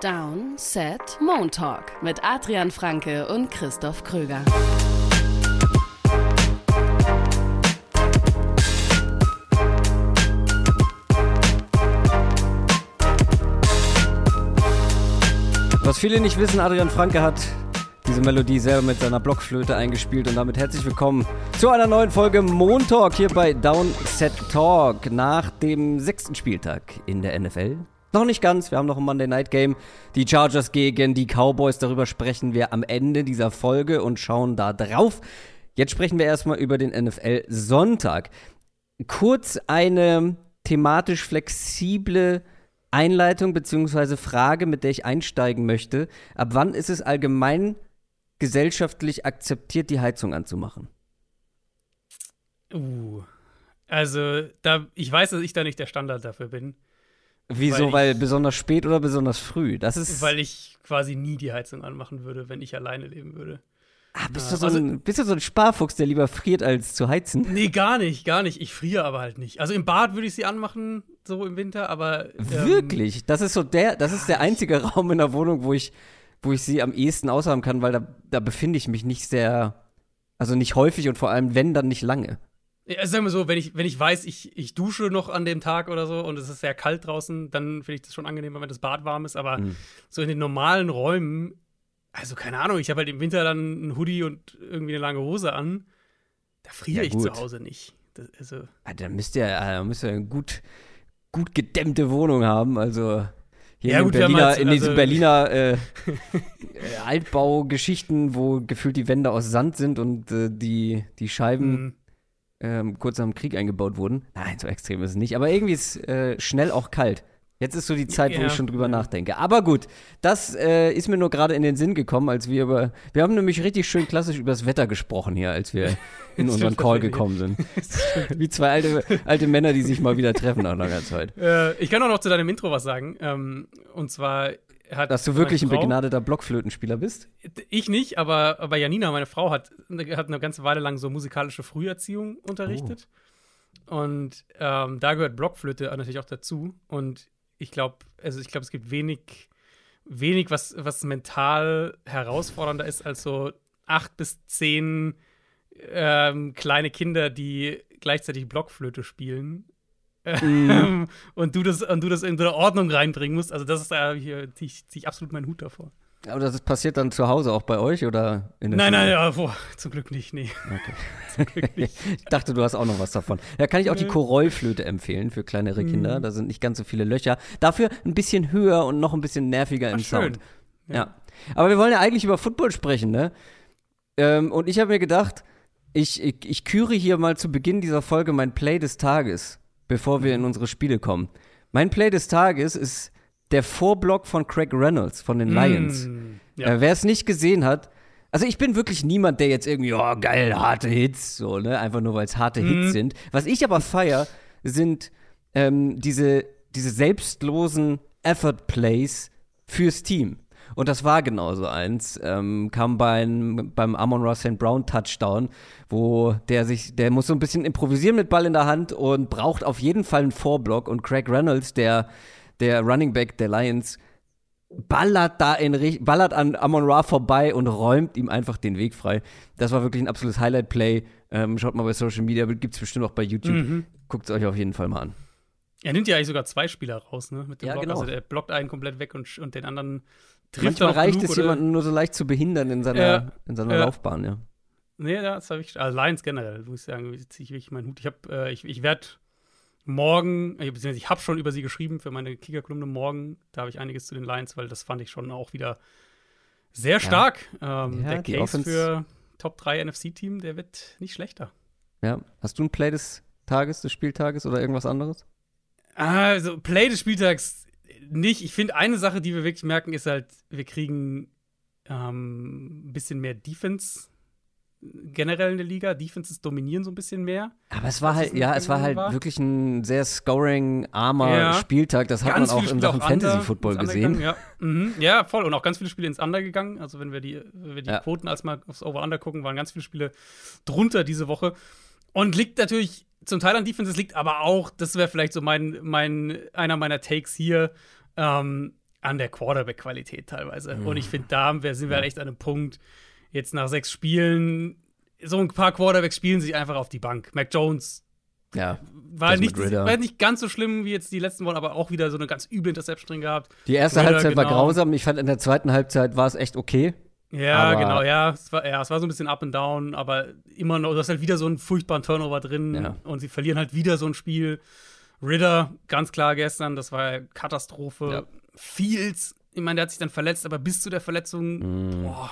Down, Set, Moon Talk mit Adrian Franke und Christoph Kröger. Was viele nicht wissen, Adrian Franke hat diese Melodie selber mit seiner Blockflöte eingespielt und damit herzlich willkommen zu einer neuen Folge Moon Talk hier bei Downset Talk nach dem sechsten Spieltag in der NFL. Noch nicht ganz, wir haben noch ein Monday Night Game. Die Chargers gegen die Cowboys, darüber sprechen wir am Ende dieser Folge und schauen da drauf. Jetzt sprechen wir erstmal über den NFL Sonntag. Kurz eine thematisch flexible Einleitung bzw. Frage, mit der ich einsteigen möchte. Ab wann ist es allgemein gesellschaftlich akzeptiert, die Heizung anzumachen? Uh, also da, ich weiß, dass ich da nicht der Standard dafür bin. Wieso? Weil, weil besonders spät oder besonders früh? Das ist. Weil ich quasi nie die Heizung anmachen würde, wenn ich alleine leben würde. Ah, bist, du so also, ein, bist du so ein Sparfuchs, der lieber friert, als zu heizen? Nee, gar nicht, gar nicht. Ich friere aber halt nicht. Also im Bad würde ich sie anmachen, so im Winter, aber. Ähm, Wirklich? Das ist so der, das ist der einzige Raum in der Wohnung, wo ich, wo ich sie am ehesten aushaben kann, weil da, da befinde ich mich nicht sehr, also nicht häufig und vor allem, wenn, dann nicht lange. Ja, also sagen wir so, wenn ich, wenn ich weiß, ich, ich dusche noch an dem Tag oder so und es ist sehr kalt draußen, dann finde ich das schon angenehm, wenn das Bad warm ist. Aber mhm. so in den normalen Räumen also keine Ahnung, ich habe halt im Winter dann ein Hoodie und irgendwie eine lange Hose an. Da friere ja, ich zu Hause nicht. Das, also. Ah, da müsst ihr, äh, müsst ihr eine gut, gut gedämmte Wohnung haben. Also hier ja, in, gut, Berliner, halt, in diesen also, Berliner äh, äh, Altbaugeschichten, wo gefühlt die Wände aus Sand sind und äh, die, die Scheiben mhm. Ähm, kurz nach dem Krieg eingebaut wurden. Nein, so extrem ist es nicht. Aber irgendwie ist äh, schnell auch kalt. Jetzt ist so die Zeit, ja. wo ich schon drüber nachdenke. Aber gut, das äh, ist mir nur gerade in den Sinn gekommen, als wir über. Wir haben nämlich richtig schön klassisch über das Wetter gesprochen hier, als wir in unseren Call gekommen sind. Wie zwei alte, alte Männer, die sich mal wieder treffen nach langer Zeit. Äh, ich kann auch noch zu deinem Intro was sagen. Ähm, und zwar hat. Dass du wirklich ein begnadeter Blockflötenspieler bist? Ich nicht, aber, aber Janina, meine Frau, hat, hat eine ganze Weile lang so musikalische Früherziehung unterrichtet. Oh. Und ähm, da gehört Blockflöte natürlich auch dazu. Und ich glaube, also ich glaube, es gibt wenig, wenig, was, was mental herausfordernder ist als so acht bis zehn ähm, kleine Kinder, die gleichzeitig Blockflöte spielen. Mhm. und du das und du das in so eine Ordnung reinbringen musst. Also das ist da hier ziehe ich, zieh ich absolut meinen Hut davor. Aber das passiert dann zu Hause auch bei euch oder in der Nein, Schule? nein, ja, boah, zum Glück nicht, nee. Okay. zum Glück nicht. ich dachte, du hast auch noch was davon. Da kann ich auch die Korollflöte empfehlen für kleinere mhm. Kinder. Da sind nicht ganz so viele Löcher. Dafür ein bisschen höher und noch ein bisschen nerviger Ach, im schön. Sound. Ja. ja. Aber wir wollen ja eigentlich über Football sprechen, ne? Ähm, und ich habe mir gedacht, ich, ich, ich küre hier mal zu Beginn dieser Folge mein Play des Tages, bevor wir in unsere Spiele kommen. Mein Play des Tages ist der Vorblock von Craig Reynolds von den Lions. Mm, ja. äh, Wer es nicht gesehen hat, also ich bin wirklich niemand, der jetzt irgendwie, oh geil, harte Hits, so, ne? Einfach nur, weil es harte mm. Hits sind. Was ich aber feier, sind ähm, diese, diese selbstlosen Effort-Plays fürs Team. Und das war genauso eins. Ähm, kam beim, beim Amon Ross St. Brown Touchdown, wo der sich, der muss so ein bisschen improvisieren mit Ball in der Hand und braucht auf jeden Fall einen Vorblock. Und Craig Reynolds, der der Running Back der Lions, ballert da in ballert an Amon Ra vorbei und räumt ihm einfach den Weg frei. Das war wirklich ein absolutes Highlight-Play. Ähm, schaut mal bei Social Media, gibt es bestimmt auch bei YouTube. Mhm. Guckt es euch auf jeden Fall mal an. Er nimmt ja eigentlich sogar zwei Spieler raus, ne? Mit dem ja, Block. Genau. Also er blockt einen komplett weg und, und den anderen trifft Manchmal reicht es, jemanden nur so leicht zu behindern in seiner, ja, in seiner ja. Laufbahn, ja. Nee, das habe ich. Also Lions generell, muss ich sagen, ziehe ich wirklich meinen Hut. Ich, äh, ich, ich werde morgen, äh, beziehungsweise ich habe schon über sie geschrieben für meine Kicker-Kolumne morgen. Da habe ich einiges zu den Lions, weil das fand ich schon auch wieder sehr stark. Ja. Ähm, ja, der Case für Top 3 NFC-Team, der wird nicht schlechter. Ja. Hast du ein Play des Tages, des Spieltages oder irgendwas anderes? Also, Play des Spieltags nicht. Ich finde, eine Sache, die wir wirklich merken, ist halt, wir kriegen ähm, ein bisschen mehr Defense generell in der Liga. Defenses dominieren so ein bisschen mehr. Aber es war halt, ja, es war halt war. wirklich ein sehr scoring-armer ja. Spieltag. Das hat ganz man auch in Sachen Fantasy-Football gesehen. Ja. Mhm. ja, voll. Und auch ganz viele Spiele ins Under gegangen. Also, wenn wir die, wenn wir die ja. Quoten als mal aufs Over-Under gucken, waren ganz viele Spiele drunter diese Woche. Und liegt natürlich zum Teil an Defenses, liegt aber auch, das wäre vielleicht so mein, mein, einer meiner Takes hier, ähm, an der Quarterback-Qualität teilweise. Mhm. Und ich finde, da sind wir halt echt an einem Punkt, jetzt nach sechs Spielen, so ein paar Quarterbacks spielen sich einfach auf die Bank. Mac Jones ja, war nicht, war nicht ganz so schlimm wie jetzt die letzten Wochen, aber auch wieder so eine ganz üble Interception drin gehabt. Die erste Ritter, Halbzeit genau. war grausam. Ich fand, in der zweiten Halbzeit war es echt okay. Ja, genau, ja es, war, ja. es war so ein bisschen up and down, aber immer noch, du hast halt wieder so einen furchtbaren Turnover drin ja. und sie verlieren halt wieder so ein Spiel. Ritter, ganz klar gestern, das war Katastrophe. Ja. Fields, ich meine, der hat sich dann verletzt, aber bis zu der Verletzung, mm. boah,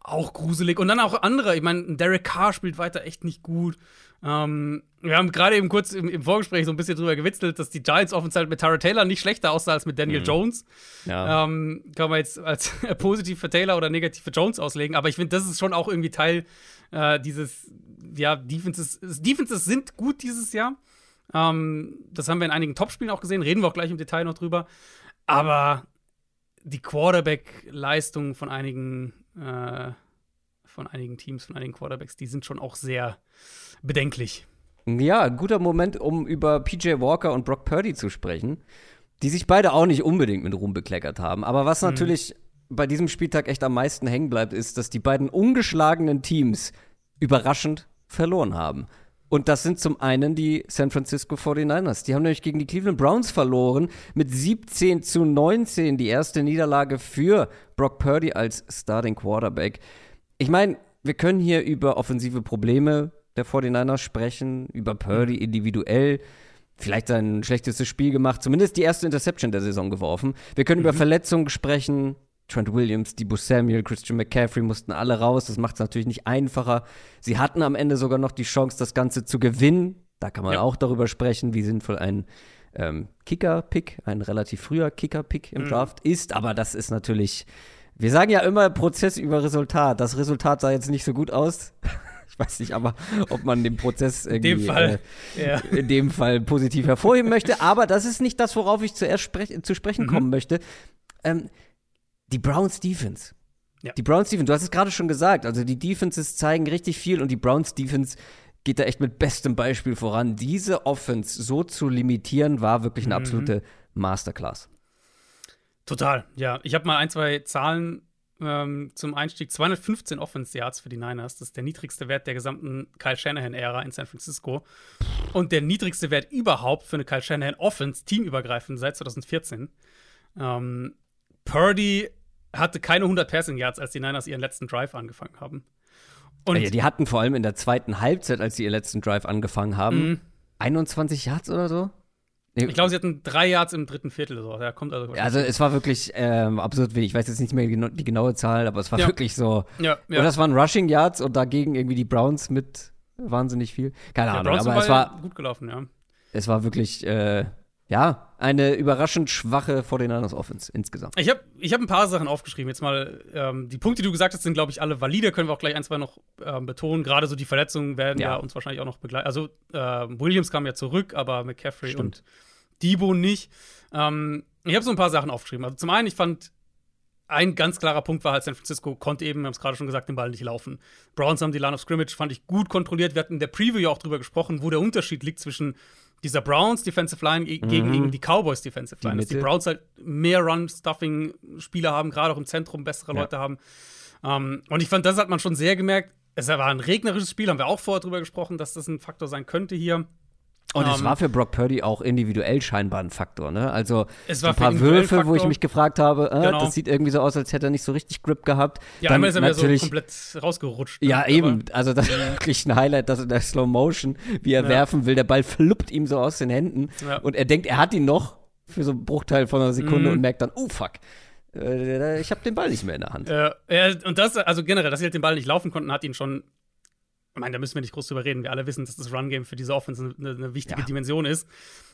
auch gruselig. Und dann auch andere, ich meine, Derek Carr spielt weiter echt nicht gut. Ähm, wir haben gerade eben kurz im, im, Vorgespräch so ein bisschen drüber gewitzelt, dass die Giants offensichtlich mit Tara Taylor nicht schlechter aussah als mit Daniel mhm. Jones. Ja. Ähm, kann man jetzt als positiv für Taylor oder negativ für Jones auslegen, aber ich finde, das ist schon auch irgendwie Teil äh, dieses, ja, Defenses. Defenses sind gut dieses Jahr. Ähm, das haben wir in einigen Topspielen auch gesehen, reden wir auch gleich im Detail noch drüber. Aber die Quarterback-Leistung von einigen, äh, von einigen Teams, von einigen Quarterbacks, die sind schon auch sehr bedenklich. Ja, guter Moment, um über PJ Walker und Brock Purdy zu sprechen, die sich beide auch nicht unbedingt mit Ruhm bekleckert haben. Aber was mhm. natürlich bei diesem Spieltag echt am meisten hängen bleibt, ist, dass die beiden ungeschlagenen Teams überraschend verloren haben. Und das sind zum einen die San Francisco 49ers. Die haben nämlich gegen die Cleveland Browns verloren mit 17 zu 19. Die erste Niederlage für Brock Purdy als Starting Quarterback. Ich meine, wir können hier über offensive Probleme der 49ers sprechen, über Purdy individuell. Vielleicht sein schlechtestes Spiel gemacht, zumindest die erste Interception der Saison geworfen. Wir können mhm. über Verletzungen sprechen. Trent Williams, Debo Samuel, Christian McCaffrey mussten alle raus. Das macht es natürlich nicht einfacher. Sie hatten am Ende sogar noch die Chance, das Ganze zu gewinnen. Da kann man ja. auch darüber sprechen, wie sinnvoll ein ähm, Kicker-Pick, ein relativ früher Kicker-Pick im mhm. Draft ist. Aber das ist natürlich, wir sagen ja immer Prozess über Resultat. Das Resultat sah jetzt nicht so gut aus. Ich weiß nicht aber, ob man den Prozess in dem Fall, äh, ja. in dem Fall positiv hervorheben möchte. Aber das ist nicht das, worauf ich zuerst sprech zu sprechen mhm. kommen möchte. Ähm, die Browns Defense. Ja. Die Browns Defense, du hast es gerade schon gesagt, also die Defenses zeigen richtig viel und die Browns Defense geht da echt mit bestem Beispiel voran. Diese Offense so zu limitieren, war wirklich eine mhm. absolute Masterclass. Total, ja. Ich habe mal ein, zwei Zahlen ähm, zum Einstieg 215 Offense Yards für die Niners. Das ist der niedrigste Wert der gesamten Kyle Shanahan-Ära in San Francisco. Und der niedrigste Wert überhaupt für eine Kyle Shanahan Offense, teamübergreifend, seit 2014. Ähm, Purdy hatte keine 100 Passing Yards, als die Niners ihren letzten Drive angefangen haben. Und ja, die hatten vor allem in der zweiten Halbzeit, als sie ihren letzten Drive angefangen haben, mhm. 21 Yards oder so. Ich glaube, sie hatten drei Yards im dritten Viertel so. Ja, kommt also. Also es war wirklich ähm, absurd wenig. Ich weiß jetzt nicht mehr die, die genaue Zahl, aber es war ja. wirklich so. Ja, ja. Und das waren Rushing Yards und dagegen irgendwie die Browns mit wahnsinnig viel. Keine Ahnung, Browns aber es war gut gelaufen, ja. Es war wirklich, äh, ja, eine überraschend schwache 49ers Offense insgesamt. Ich habe ich hab ein paar Sachen aufgeschrieben. Jetzt mal, ähm, die Punkte, die du gesagt hast, sind, glaube ich, alle valide. Können wir auch gleich ein, zwei noch ähm, betonen. Gerade so die Verletzungen werden ja. ja. uns wahrscheinlich auch noch begleiten. Also, äh, Williams kam ja zurück, aber McCaffrey Stimmt. und Debo nicht. Ähm, ich habe so ein paar Sachen aufgeschrieben. Also zum einen, ich fand, ein ganz klarer Punkt war halt, San Francisco konnte eben, wir haben es gerade schon gesagt, den Ball nicht laufen. Browns haben die Line of Scrimmage, fand ich, gut kontrolliert. Wir hatten in der Preview ja auch drüber gesprochen, wo der Unterschied liegt zwischen dieser Browns Defensive Line mhm. gegen die Cowboys Defensive Line. Die Dass die Browns halt mehr Run-Stuffing-Spieler haben, gerade auch im Zentrum bessere ja. Leute haben. Ähm, und ich fand, das hat man schon sehr gemerkt. Es war ein regnerisches Spiel, haben wir auch vorher drüber gesprochen, dass das ein Faktor sein könnte hier. Und um, es ähm, war für Brock Purdy auch individuell scheinbar ein Faktor, ne? Also es war ein paar Würfe, Faktor. wo ich mich gefragt habe, äh, genau. das sieht irgendwie so aus, als hätte er nicht so richtig Grip gehabt. Ja, Dann einmal ist er mir so komplett rausgerutscht. Ja, eben. Also das ist wirklich ein Highlight, dass in der Slow Motion, wie er ja. werfen will, der Ball fluppt ihm so aus den Händen ja. und er denkt, er hat ihn noch für so einen Bruchteil von einer Sekunde mhm. und merkt dann, oh fuck. Äh, ich habe den Ball nicht mehr in der Hand. Ja, und das, also generell, dass sie halt den Ball nicht laufen konnten, hat ihn schon ich meine, da müssen wir nicht groß drüber reden. Wir alle wissen, dass das Run-Game für diese Offense eine, eine wichtige ja. Dimension ist.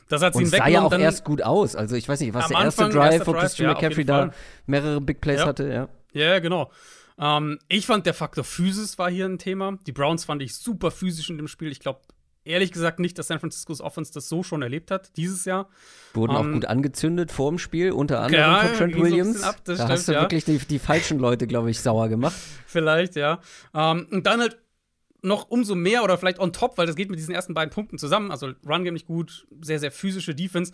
Das hat sie Und sah ja auch erst gut aus. Also ich weiß nicht, was der erste Anfang, Drive, wo Christian ja, McCaffrey da mehrere Big Plays ja. hatte, ja. Ja, genau. Ähm, ich fand, der Faktor Physis war hier ein Thema. Die Browns fand ich super physisch in dem Spiel. Ich glaube, ehrlich gesagt nicht, dass San Francisco's Offense das so schon erlebt hat, dieses Jahr. Wurden um, auch ähm, gut angezündet vor dem Spiel, unter anderem ja, von Trent Williams. So ab, da stimmt, hast du ja. wirklich die, die falschen Leute, glaube ich, sauer gemacht. Vielleicht, ja. Um, ähm, und dann halt noch umso mehr oder vielleicht on top, weil das geht mit diesen ersten beiden Punkten zusammen. Also Run Game nicht gut, sehr, sehr physische Defense.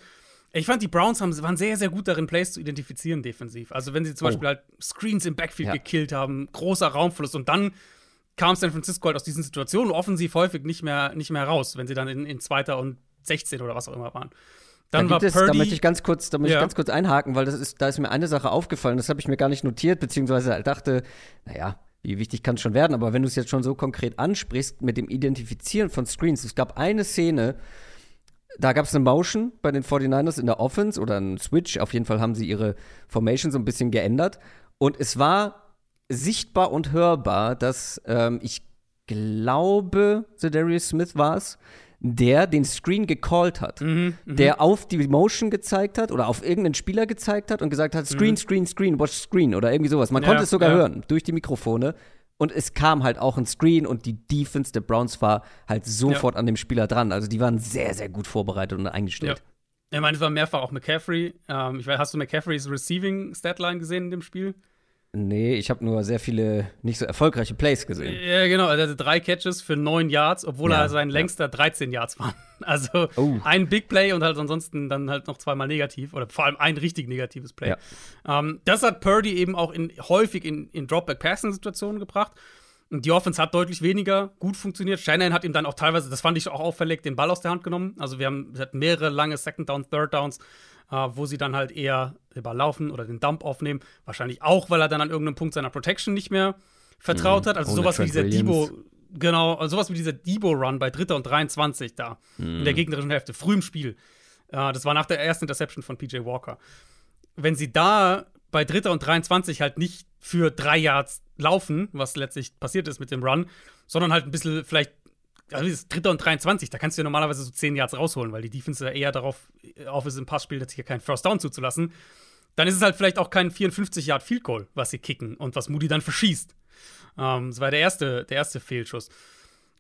Ich fand, die Browns haben, waren sehr, sehr gut darin, Plays zu identifizieren defensiv. Also, wenn sie zum oh. Beispiel halt Screens im Backfield ja. gekillt haben, großer Raumverlust und dann kam San Francisco halt aus diesen Situationen offensiv häufig nicht mehr, nicht mehr raus, wenn sie dann in, in zweiter und 16 oder was auch immer waren. Dann da war es, Purdy, da möchte ich ganz kurz, da möchte ja. ich ganz kurz einhaken, weil das ist, da ist mir eine Sache aufgefallen, das habe ich mir gar nicht notiert, beziehungsweise dachte, naja, wie wichtig kann es schon werden, aber wenn du es jetzt schon so konkret ansprichst mit dem Identifizieren von Screens, es gab eine Szene, da gab es eine Motion bei den 49ers in der Offense oder einen Switch, auf jeden Fall haben sie ihre Formation so ein bisschen geändert und es war sichtbar und hörbar, dass ähm, ich glaube, Darius Smith war es, der den Screen gecallt hat, mhm, mhm, der auf die Motion gezeigt hat oder auf irgendeinen Spieler gezeigt hat und gesagt hat, Screen, mhm. Screen, Screen, watch Screen oder irgendwie sowas. Man ja, konnte es sogar ja. hören durch die Mikrofone. Und es kam halt auch ein Screen und die Defense der Browns war halt sofort ja. an dem Spieler dran. Also die waren sehr, sehr gut vorbereitet und eingestellt. Ja. Ich meine, es war mehrfach auch McCaffrey. Ähm, ich weiß, hast du McCaffreys Receiving Statline gesehen in dem Spiel? Nee, ich habe nur sehr viele nicht so erfolgreiche Plays gesehen. Ja, genau. Er hatte drei Catches für neun Yards, obwohl ja, er sein längster 13 Yards war. Also oh. ein Big Play und halt ansonsten dann halt noch zweimal negativ oder vor allem ein richtig negatives Play. Ja. Ähm, das hat Purdy eben auch in, häufig in, in Dropback-Passing-Situationen gebracht. Und die Offense hat deutlich weniger gut funktioniert. Shanahan hat ihm dann auch teilweise, das fand ich auch auffällig, den Ball aus der Hand genommen. Also wir haben wir hatten mehrere lange Second Down, Third Downs äh, wo sie dann halt eher überlaufen oder den Dump aufnehmen. Wahrscheinlich auch, weil er dann an irgendeinem Punkt seiner Protection nicht mehr vertraut mhm. hat. Also Ohne sowas Trent wie dieser Williams. Debo, genau, also sowas wie dieser Debo-Run bei Dritter und 23 da mhm. in der mhm. gegnerischen Hälfte, früh im Spiel. Äh, das war nach der ersten Interception von PJ Walker. Wenn sie da bei Dritter und 23 halt nicht für drei Yards laufen, was letztlich passiert ist mit dem Run, sondern halt ein bisschen vielleicht also das dritte und 23, da kannst du ja normalerweise so 10 Yards rausholen, weil die Defense eher darauf auf ist, im Passspiel jetzt hier keinen First Down zuzulassen. Dann ist es halt vielleicht auch kein 54 Yard Field Goal, was sie kicken und was Moody dann verschießt. Ähm, das war der erste, der erste Fehlschuss.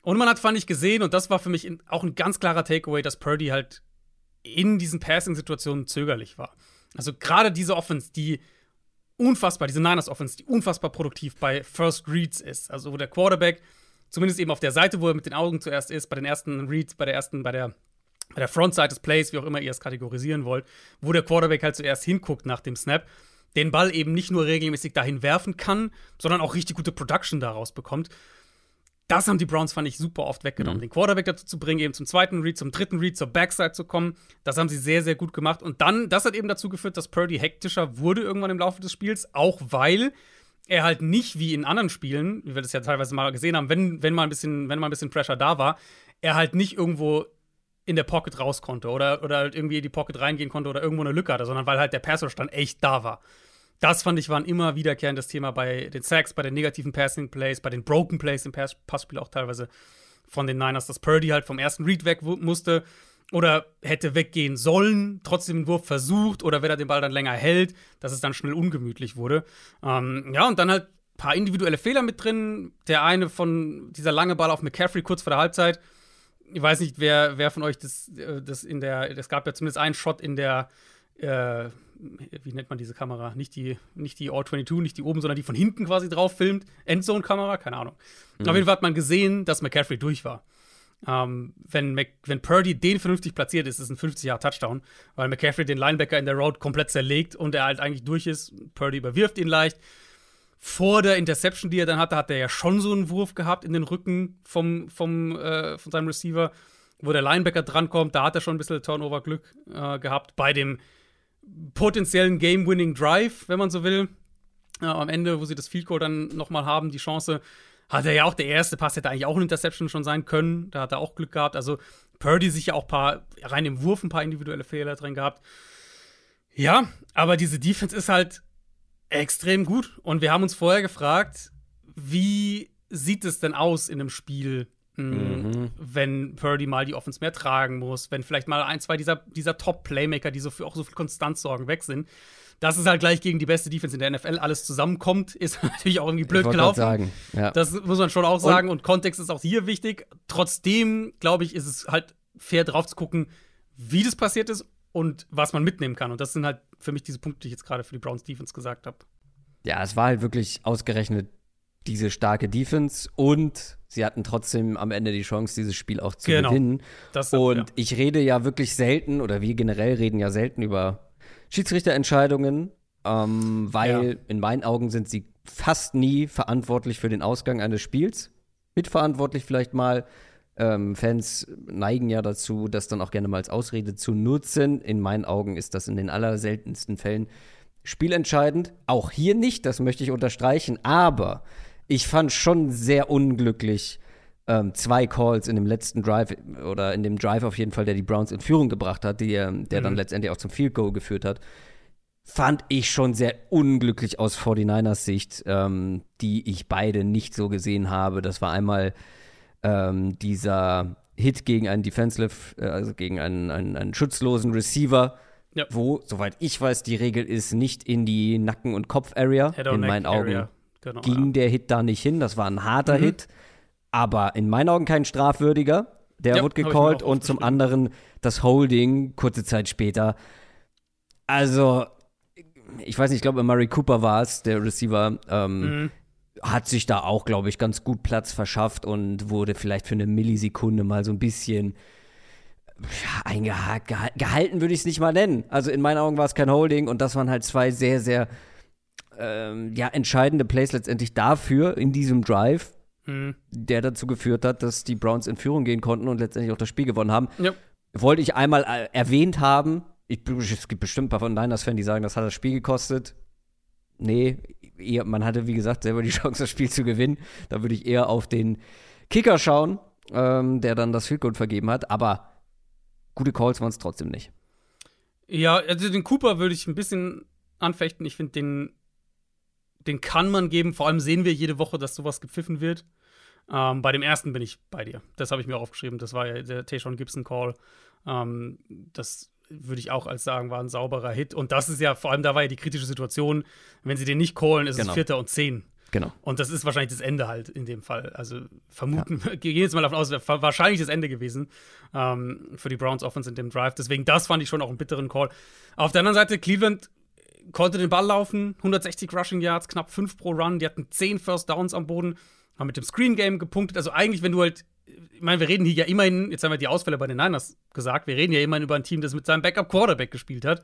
Und man hat, fand ich, gesehen, und das war für mich auch ein ganz klarer Takeaway, dass Purdy halt in diesen Passing-Situationen zögerlich war. Also gerade diese Offense, die unfassbar, diese Niners Offense, die unfassbar produktiv bei First Reads ist. Also wo der Quarterback zumindest eben auf der Seite, wo er mit den Augen zuerst ist, bei den ersten Reads, bei der ersten, bei der, bei der Frontside des Plays, wie auch immer ihr es kategorisieren wollt, wo der Quarterback halt zuerst hinguckt nach dem Snap, den Ball eben nicht nur regelmäßig dahin werfen kann, sondern auch richtig gute Production daraus bekommt. Das haben die Browns, fand ich, super oft weggenommen. Mhm. Den Quarterback dazu zu bringen, eben zum zweiten Read, zum dritten Read, zur Backside zu kommen. Das haben sie sehr, sehr gut gemacht. Und dann, das hat eben dazu geführt, dass Purdy hektischer wurde irgendwann im Laufe des Spiels, auch weil er halt nicht wie in anderen Spielen, wie wir das ja teilweise mal gesehen haben, wenn, wenn, mal, ein bisschen, wenn mal ein bisschen Pressure da war, er halt nicht irgendwo in der Pocket raus konnte oder, oder halt irgendwie in die Pocket reingehen konnte oder irgendwo eine Lücke hatte, sondern weil halt der Passerstand echt da war. Das fand ich war ein immer wiederkehrendes Thema bei den Sacks, bei den negativen Passing Plays, bei den Broken Plays im Pass Passspiel auch teilweise von den Niners, dass Purdy halt vom ersten Read weg musste oder hätte weggehen sollen, trotzdem den Wurf versucht oder wenn er den Ball dann länger hält, dass es dann schnell ungemütlich wurde. Ähm, ja, und dann halt ein paar individuelle Fehler mit drin. Der eine von dieser lange Ball auf McCaffrey kurz vor der Halbzeit. Ich weiß nicht, wer, wer von euch das, äh, das in der, es gab ja zumindest einen Shot in der, äh, wie nennt man diese Kamera? Nicht die, nicht die All-22, nicht die oben, sondern die von hinten quasi drauf filmt. Endzone-Kamera, keine Ahnung. Mhm. Auf jeden Fall hat man gesehen, dass McCaffrey durch war. Ähm, wenn, Mac wenn Purdy den vernünftig platziert, ist es ein 50-Jahr-Touchdown, weil McCaffrey den Linebacker in der Road komplett zerlegt und er halt eigentlich durch ist. Purdy überwirft ihn leicht. Vor der Interception, die er dann hatte, hat er ja schon so einen Wurf gehabt in den Rücken vom, vom, äh, von seinem Receiver, wo der Linebacker drankommt. Da hat er schon ein bisschen Turnover-Glück äh, gehabt. Bei dem potenziellen Game-Winning-Drive, wenn man so will, äh, am Ende, wo sie das Field Goal dann nochmal haben, die Chance, hat er ja auch der erste Pass, hätte eigentlich auch ein Interception schon sein können. Da hat er auch Glück gehabt. Also Purdy sich ja auch paar, rein im Wurf ein paar individuelle Fehler drin gehabt. Ja, aber diese Defense ist halt extrem gut. Und wir haben uns vorher gefragt, wie sieht es denn aus in einem Spiel, hm, mhm. wenn Purdy mal die Offense mehr tragen muss, wenn vielleicht mal ein, zwei dieser, dieser Top-Playmaker, die so für auch so viel Konstanz sorgen, weg sind dass es halt gleich gegen die beste Defense in der NFL alles zusammenkommt, ist natürlich auch irgendwie blöd gelaufen. Sagen. Ja. Das muss man schon auch sagen. Und, und Kontext ist auch hier wichtig. Trotzdem, glaube ich, ist es halt fair drauf zu gucken, wie das passiert ist und was man mitnehmen kann. Und das sind halt für mich diese Punkte, die ich jetzt gerade für die Browns Defense gesagt habe. Ja, es war halt wirklich ausgerechnet diese starke Defense und sie hatten trotzdem am Ende die Chance, dieses Spiel auch zu Genau. gewinnen. Das, Und ja. ich rede ja wirklich selten, oder wir generell reden ja selten über Schiedsrichterentscheidungen, ähm, weil Ja. in meinen Augen sind sie fast nie verantwortlich für den Ausgang eines Spiels. Mitverantwortlich vielleicht mal. Ähm, Fans neigen ja dazu, das dann auch gerne mal als Ausrede zu nutzen. In meinen Augen ist das in den allerseltensten Fällen spielentscheidend. Auch hier nicht, das möchte ich unterstreichen. Aber ich fand schon sehr unglücklich ähm, zwei Calls in dem letzten Drive oder in dem Drive auf jeden Fall, der die Browns in Führung gebracht hat, die, ähm, der dann Mhm. letztendlich auch zum Field Goal geführt hat. Fand ich schon sehr unglücklich aus 49ers Sicht, ähm, die ich beide nicht so gesehen habe. Das war einmal ähm, dieser Hit gegen einen Defensive, äh, also gegen einen, einen, einen schutzlosen Receiver, Ja. wo, soweit ich weiß, die Regel ist, nicht in die Nacken- und Kopf-Area. In meinen Augen Area. Genau, ging ja. der Hit da nicht hin. Das war ein harter Mhm. Hit, aber in meinen Augen kein strafwürdiger. Der Ja, wurde gecallt und zum anderen das Holding kurze Zeit später. Also, ich weiß nicht, ich glaube, Murray Cooper war es, der Receiver. Ähm, Mhm. hat sich da auch, glaube ich, ganz gut Platz verschafft und wurde vielleicht für eine Millisekunde mal so ein bisschen ja, eingehakt. Geha gehalten würde ich es nicht mal nennen. Also in meinen Augen war es kein Holding und das waren halt zwei sehr, sehr ähm, ja, entscheidende Plays letztendlich dafür in diesem Drive, Mhm. der dazu geführt hat, dass die Browns in Führung gehen konnten und letztendlich auch das Spiel gewonnen haben. Ja. Wollte ich einmal äh, erwähnt haben. Ich, es gibt bestimmt ein paar von Niners-Fans, die sagen, das hat das Spiel gekostet. Nee, eher, man hatte, wie gesagt, selber die Chance, das Spiel zu gewinnen. Da würde ich eher auf den Kicker schauen, ähm, der dann das Field Goal vergeben hat. Aber gute Calls waren es trotzdem nicht. Ja, also den Cooper würde ich ein bisschen anfechten. Ich finde, den, den kann man geben. Vor allem sehen wir jede Woche, dass sowas gepfiffen wird. Ähm, bei dem ersten bin ich bei dir. Das habe ich mir auch aufgeschrieben. Das war ja der Tayshaun Gibson Call. Ähm, das würde ich auch als sagen, war ein sauberer Hit. Und das ist ja, vor allem da war ja die kritische Situation. Wenn sie den nicht callen, ist Genau. es Vierter und Zehn. Genau. Und das ist wahrscheinlich das Ende halt in dem Fall. Also vermuten, gehen jetzt mal davon aus, wäre wahrscheinlich das Ende gewesen ähm, für die Browns Offense in dem Drive. Deswegen, das fand ich schon auch einen bitteren Call. Auf der anderen Seite, Cleveland konnte den Ball laufen, 160 Rushing Yards, knapp 5 pro Run. Die hatten 10 First Downs am Boden, haben mit dem Screen Game gepunktet. Also eigentlich, wenn du halt, ich meine, wir reden hier ja immerhin, jetzt haben wir die Ausfälle bei den Niners gesagt, wir reden ja immerhin über ein Team, das mit seinem Backup Quarterback gespielt hat.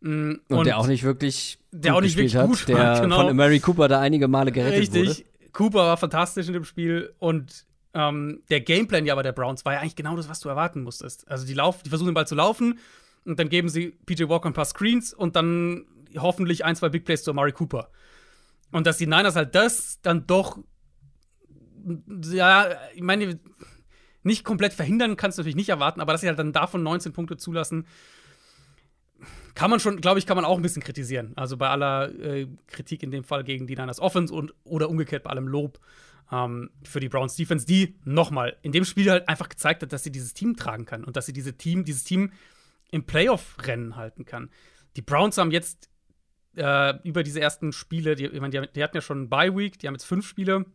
Mm, Und, der auch nicht wirklich der gut auch nicht wirklich hat, gut war, der genau. von Mary Cooper da einige Male gerettet Richtig. wurde. Cooper war fantastisch in dem Spiel und ähm, der Gameplan ja bei der Browns war ja eigentlich genau das, was du erwarten musstest. Also die, lauf, die versuchen den Ball zu laufen und dann geben sie PJ Walker ein paar Screens und dann hoffentlich ein, zwei Big Plays zu Amari Cooper. Und dass die Niners halt das dann doch, ja, ich meine, nicht komplett verhindern kannst du natürlich nicht erwarten, aber dass sie halt dann davon 19 Punkte zulassen, kann man schon, glaube ich, kann man auch ein bisschen kritisieren. Also bei aller äh, Kritik in dem Fall gegen die Niners Offense und oder umgekehrt bei allem Lob ähm, für die Browns Defense, die nochmal in dem Spiel halt einfach gezeigt hat, dass sie dieses Team tragen kann und dass sie diese Team, dieses Team im Playoff-Rennen halten kann. Die Browns haben jetzt äh, über diese ersten Spiele, die, ich meine, die, die hatten ja schon einen Bye-Week, die haben jetzt fünf Spiele,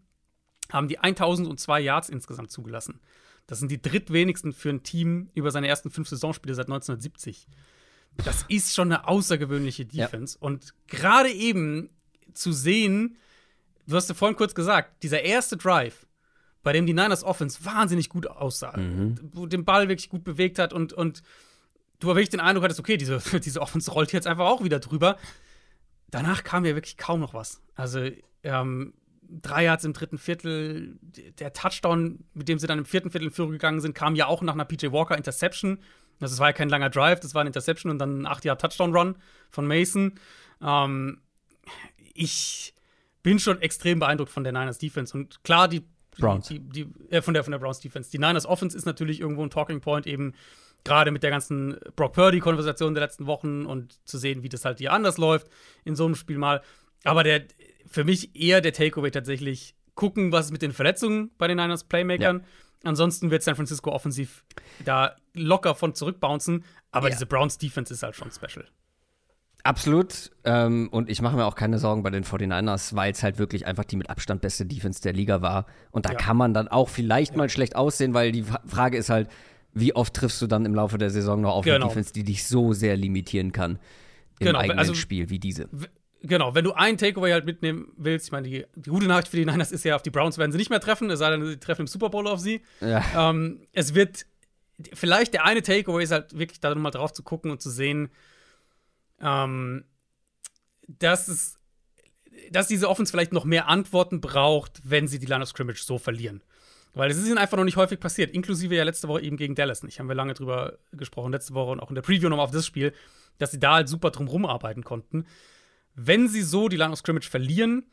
haben die 1002 Yards insgesamt zugelassen. Das sind die drittwenigsten für ein Team über seine ersten fünf Saisonspiele seit 1970. Das ist schon eine außergewöhnliche Defense. Und gerade eben zu sehen, du hast ja vorhin kurz gesagt, dieser erste Drive, bei dem die Niners Offense wahnsinnig gut aussah, wo den Ball wirklich gut bewegt hat und, und du wirklich den Eindruck hattest, okay, diese, diese Offense rollt jetzt einfach auch wieder drüber. Danach kam ja wirklich kaum noch was. Also, ähm, drei Yards im dritten Viertel, der Touchdown, mit dem sie dann im vierten Viertel in Führung gegangen sind, kam ja auch nach einer PJ Walker Interception. Also, es war ja kein langer Drive, das war eine Interception und dann ein 8 Yard Touchdown Run von Mason. Ähm, ich bin schon extrem beeindruckt von der Niners Defense und klar, die Browns. Die, die, äh, von, der, von der Browns Defense. Die Niners Offense ist natürlich irgendwo ein Talking Point, eben gerade mit der ganzen Brock Purdy-Konversation der letzten Wochen und zu sehen, wie das halt hier anders läuft in so einem Spiel mal. Aber der, für mich eher der Takeaway tatsächlich gucken, was ist mit den Verletzungen bei den Niners Playmakern. Ansonsten wird San Francisco offensiv da locker von zurückbouncen. Aber Ja. diese Browns Defense ist halt schon special. Absolut. Ähm, und ich mache mir auch keine Sorgen bei den 49ers, weil es halt wirklich einfach die mit Abstand beste Defense der Liga war. Und da Ja. kann man dann auch vielleicht mal schlecht aussehen, weil die Fra- Frage ist halt, wie oft triffst du dann im Laufe der Saison noch auf eine Genau. Defense, die dich so sehr limitieren kann im Genau, eigenen also- Spiel wie diese. Genau, wenn du einen Takeaway halt mitnehmen willst, ich meine, die, die, gute Nachricht für die Niners ist ja, auf die Browns werden sie nicht mehr treffen, es sei denn, sie treffen im Super Bowl auf sie. Ja. Ähm, es wird, vielleicht der eine Takeaway ist halt wirklich da mal drauf zu gucken und zu sehen, ähm, dass es, dass diese Offense vielleicht noch mehr Antworten braucht, wenn sie die Line of Scrimmage so verlieren. Weil es ist ihnen einfach noch nicht häufig passiert, inklusive ja letzte Woche eben gegen Dallas nicht. Haben wir lange drüber gesprochen, letzte Woche und auch in der Preview nochmal auf das Spiel, dass sie da halt super drum rumarbeiten konnten. Wenn sie so die Line of Scrimmage verlieren,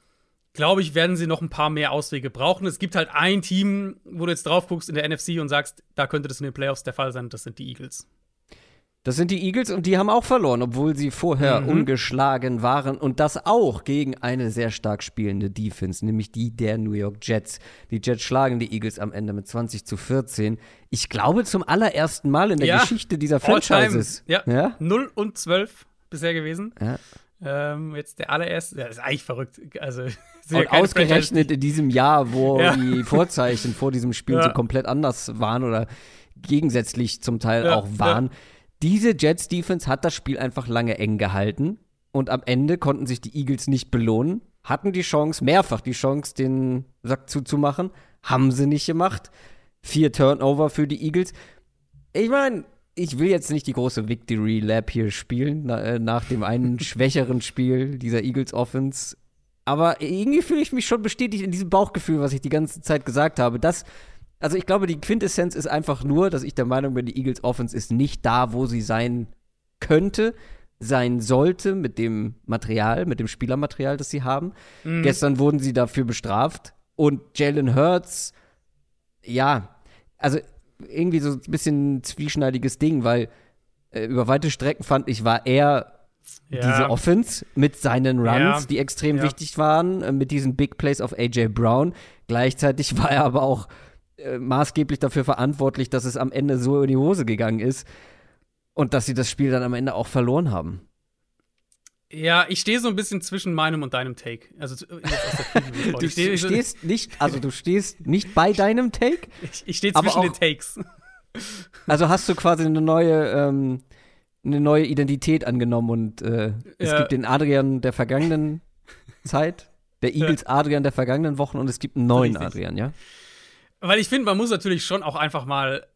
glaube ich, werden sie noch ein paar mehr Auswege brauchen. Es gibt halt ein Team, wo du jetzt drauf guckst in der NFC und sagst, da könnte das in den Playoffs der Fall sein, das sind die Eagles. Das sind die Eagles und die haben auch verloren, obwohl sie vorher mhm. ungeschlagen waren und das auch gegen eine sehr stark spielende Defense, nämlich die der New York Jets. Die Jets schlagen die Eagles am Ende mit 20 zu 14. Ich glaube zum allerersten Mal in der ja. Geschichte dieser Franchises. Ja. ja, 0 und 12 bisher gewesen. Ja. Ähm, jetzt der allererste, das ist eigentlich verrückt. Also, und ausgerechnet in diesem Jahr, wo ja. die Vorzeichen vor diesem Spiel so komplett anders waren oder gegensätzlich zum Teil auch waren diese Jets Defense hat das Spiel einfach lange eng gehalten und am Ende konnten sich die Eagles nicht belohnen, hatten die Chance, mehrfach die Chance, den Sack zuzumachen, haben sie nicht gemacht. Vier Turnover für die Eagles. Ich meine, ich will jetzt nicht die große Victory Lab hier spielen, na, äh, nach dem einen schwächeren Spiel dieser Eagles Offense. Aber irgendwie fühle ich mich schon bestätigt in diesem Bauchgefühl, was ich die ganze Zeit gesagt habe, dass also ich glaube, die Quintessenz ist einfach nur, dass ich der Meinung bin, die Eagles Offense ist nicht da, wo sie sein könnte, sein sollte mit dem Material, mit dem Spielermaterial, das sie haben. Mhm. Gestern wurden sie dafür bestraft und Jalen Hurts, ja, also irgendwie so ein bisschen zwieschneidiges Ding, weil äh, über weite Strecken fand ich, war er ja. diese Offense mit seinen Runs, ja. die extrem ja. wichtig waren, äh, mit diesen Big Plays auf AJ Brown. Gleichzeitig war er aber auch äh, maßgeblich dafür verantwortlich, dass es am Ende so in die Hose gegangen ist und dass sie das Spiel dann am Ende auch verloren haben. Ja, ich stehe so ein bisschen zwischen meinem und deinem Take. Also du steh, stehst nicht, also du stehst nicht bei deinem Take. Ich, ich stehe zwischen auch, den Takes. Also hast du quasi eine neue, ähm, eine neue Identität angenommen und äh, es ja. gibt den Adrian der vergangenen Zeit, der Eagles ja. Adrian der vergangenen Wochen und es gibt einen neuen Richtig. Adrian, ja? Weil ich finde, man muss natürlich schon auch einfach mal,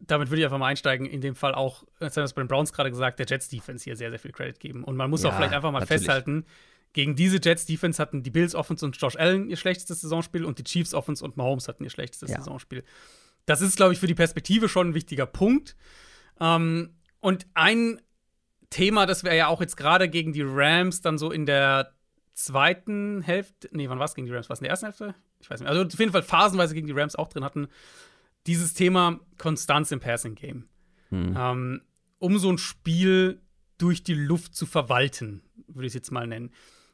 damit würde ich einfach mal einsteigen, in dem Fall auch, jetzt haben wir es bei den Browns gerade gesagt, der Jets Defense hier sehr, sehr viel Credit geben. Und man muss ja, auch vielleicht einfach mal natürlich. festhalten, gegen diese Jets Defense hatten die Bills Offense und Josh Allen ihr schlechtestes Saisonspiel und die Chiefs Offense und Mahomes hatten ihr schlechtestes ja. Saisonspiel. Das ist, glaube ich, für die Perspektive schon ein wichtiger Punkt. Ähm, und ein Thema, das wir ja auch jetzt gerade gegen die Rams dann so in der zweiten Hälfte, nee, wann war es gegen die Rams? War es in der ersten Hälfte? Ich weiß nicht. Also auf jeden Fall phasenweise gegen die Rams auch drin hatten. Dieses Thema Konstanz im Passing Game. Hm. Ähm, um so ein Spiel durch die Luft zu verwalten, würde ich es jetzt mal nennen.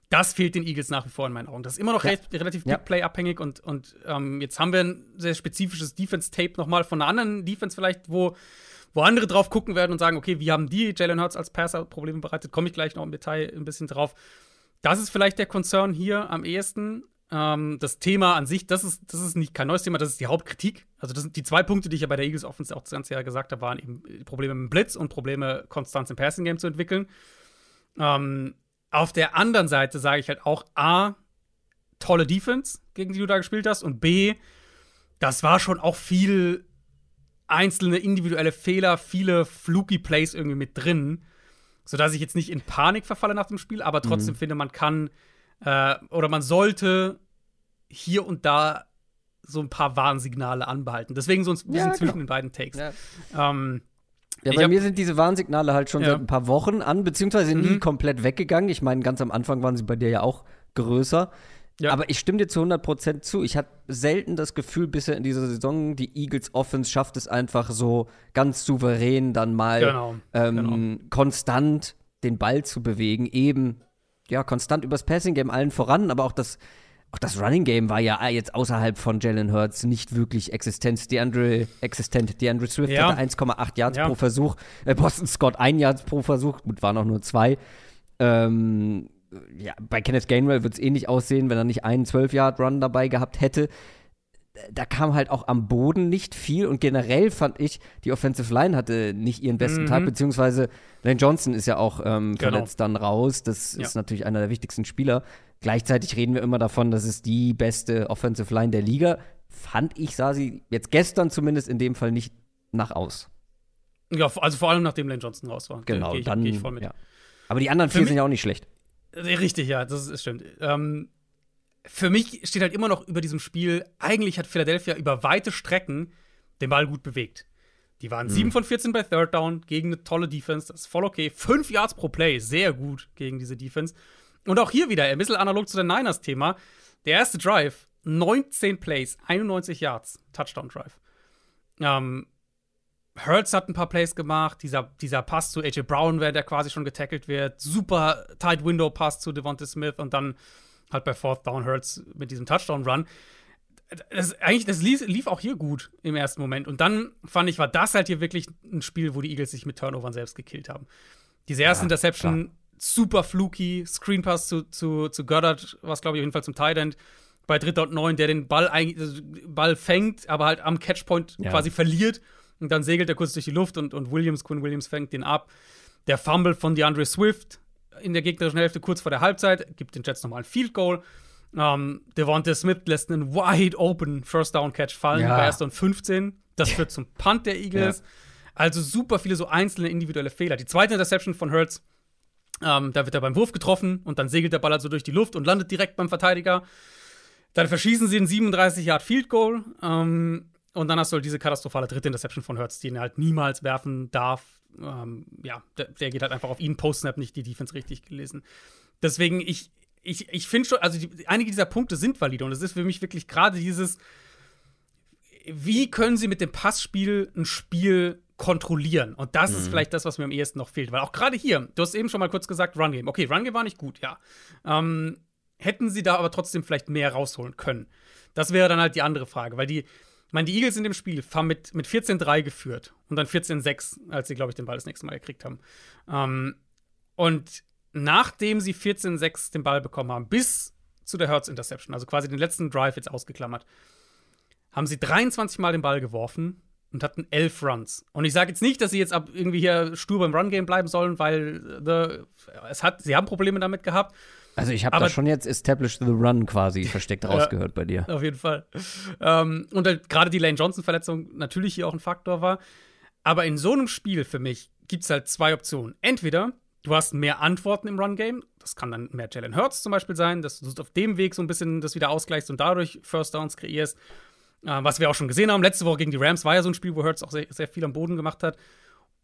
Das fehlt den Eagles nach wie vor in meinen Augen. Das ist immer noch ja. recht, relativ ja. Big Play abhängig und, und ähm, jetzt haben wir ein sehr spezifisches Defense-Tape nochmal von einer anderen Defense vielleicht, wo, wo andere drauf gucken werden und sagen, okay, wie haben die Jalen Hurts als Passer Probleme bereitet? Komme ich gleich noch im Detail ein bisschen drauf. Das ist vielleicht der Concern hier am ehesten. Ähm, das Thema an sich, das ist, das ist nicht kein neues Thema, das ist die Hauptkritik. Also, das sind die zwei Punkte, die ich ja bei der Eagles Offense auch das ganze Jahr gesagt habe, waren eben Probleme mit dem Blitz und Probleme, Konstanz im Passing Game zu entwickeln. Ähm, auf der anderen Seite sage ich halt auch: A, tolle Defense, gegen die du da gespielt hast, und B, das war schon auch viel einzelne individuelle Fehler, viele fluky Plays irgendwie mit drin sodass ich jetzt nicht in Panik verfalle nach dem Spiel, aber trotzdem mhm. finde, man kann äh, oder man sollte hier und da so ein paar Warnsignale anbehalten. Deswegen so ein bisschen ja, zwischen den beiden Takes. Ja. Ähm, ja, bei hab, mir sind diese Warnsignale halt schon ja. seit ein paar Wochen an, beziehungsweise mhm. nie komplett weggegangen. Ich meine, ganz am Anfang waren sie bei dir ja auch größer. Ja. Aber ich stimme dir zu 100% zu. Ich hatte selten das Gefühl bisher in dieser Saison, die Eagles Offense schafft es einfach so ganz souverän dann mal genau. Ähm, genau. konstant den Ball zu bewegen. Eben, ja, konstant übers Passing Game allen voran, aber auch das, auch das Running Game war ja jetzt außerhalb von Jalen Hurts nicht wirklich existent. DeAndre, existent. DeAndre Swift ja. hatte 1,8 Yards ja. pro Versuch. Äh, Boston Scott 1 Yards pro Versuch. Gut, waren auch nur zwei. Ähm, ja, bei Kenneth Gainwell wird es ähnlich aussehen, wenn er nicht einen 12-Yard-Run dabei gehabt hätte. Da kam halt auch am Boden nicht viel und generell fand ich, die Offensive Line hatte nicht ihren besten mhm. Tag, beziehungsweise Lane Johnson ist ja auch ähm, genau. verletzt dann raus. Das ja. ist natürlich einer der wichtigsten Spieler. Gleichzeitig reden wir immer davon, dass es die beste Offensive Line der Liga. Fand ich, sah sie jetzt gestern zumindest in dem Fall nicht nach aus. Ja, also vor allem nachdem Lane Johnson raus war. Genau, ich, dann. Geh ich voll mit. Ja. Aber die anderen vier sind ja auch nicht schlecht. Richtig, ja, das, ist, stimmt. Ähm, für mich steht halt immer noch über diesem Spiel, eigentlich hat Philadelphia über weite Strecken den Ball gut bewegt. Die waren mhm. 7 von 14 bei Third Down gegen eine tolle Defense, das ist voll okay. 5 Yards pro Play, sehr gut gegen diese Defense. Und auch hier wieder, ein bisschen analog zu dem Niners-Thema. Der erste Drive, 19 Plays, 91 Yards, Touchdown-Drive. Ähm, Hurts hat ein paar Plays gemacht, dieser, dieser Pass zu AJ Brown, der quasi schon getackelt wird, super Tight Window Pass zu Devonta Smith und dann halt bei Fourth Down Hurts mit diesem Touchdown Run. Das, eigentlich, das lief, lief, auch hier gut im ersten Moment. Und dann fand ich, war das halt hier wirklich ein Spiel, wo die Eagles sich mit Turnovern selbst gekillt haben. Diese erste ja, Interception, klar. super fluky, Screen Pass zu, zu, zu Goddard, was glaube ich auf jeden Fall zum Tight End bei dritter und neun, der den Ball, Ball fängt, aber halt am Catchpoint ja. quasi verliert und dann segelt er kurz durch die Luft und, und Williams, Quinn Williams fängt den ab. Der Fumble von DeAndre Swift in der gegnerischen Hälfte kurz vor der Halbzeit gibt den Jets nochmal ein Field Goal. Ähm, Devonta Smith lässt einen wide open First Down Catch fallen ja. bei 1. und 15. Das führt zum Punt der Eagles. Ja. Also super viele so einzelne individuelle Fehler. Die zweite Interception von Hurts, ähm, da wird er beim Wurf getroffen und dann segelt der Ball also durch die Luft und landet direkt beim Verteidiger. Dann verschießen sie einen 37 Yard Field Goal. Ähm, und dann hast du halt diese katastrophale dritte Interception von Hurts, die ihn halt niemals werfen darf. Ähm, ja, der, der, geht halt einfach auf ihn, Post-Snap nicht die Defense richtig gelesen. Deswegen, ich, ich, ich finde schon, also die, einige dieser Punkte sind valide und es ist für mich wirklich gerade dieses, wie können sie mit dem Passspiel ein Spiel kontrollieren? Und das mhm. ist vielleicht das, was mir am ehesten noch fehlt. Weil auch gerade hier, du hast eben schon mal kurz gesagt, Run Game. Okay, Run Game war nicht gut, ja. Ähm, hätten sie da aber trotzdem vielleicht mehr rausholen können? Das wäre dann halt die andere Frage, weil die, meine, die Eagles in dem Spiel haben mit, mit 14-3 geführt und dann 14-6, als sie, glaube ich, den Ball das nächste Mal gekriegt haben. Ähm, und nachdem sie 14-6 den Ball bekommen haben, bis zu der Hertz Interception, also quasi den letzten Drive jetzt ausgeklammert, haben sie 23 Mal den Ball geworfen und hatten 11 Runs. Und ich sage jetzt nicht, dass sie jetzt ab irgendwie hier stur beim Run-Game bleiben sollen, weil the, es hat, sie haben Probleme damit gehabt. Also ich habe da schon jetzt Established the Run quasi versteckt rausgehört bei dir. Auf jeden Fall. Ähm, und halt gerade die Lane Johnson-Verletzung natürlich hier auch ein Faktor war. Aber in so einem Spiel für mich gibt es halt zwei Optionen. Entweder du hast mehr Antworten im Run-Game. Das kann dann mehr Jalen Hurts zum Beispiel sein, dass du auf dem Weg so ein bisschen das wieder ausgleichst und dadurch First Downs kreierst. Äh, was wir auch schon gesehen haben. Letzte Woche gegen die Rams war ja so ein Spiel, wo Hurts auch sehr, sehr viel am Boden gemacht hat.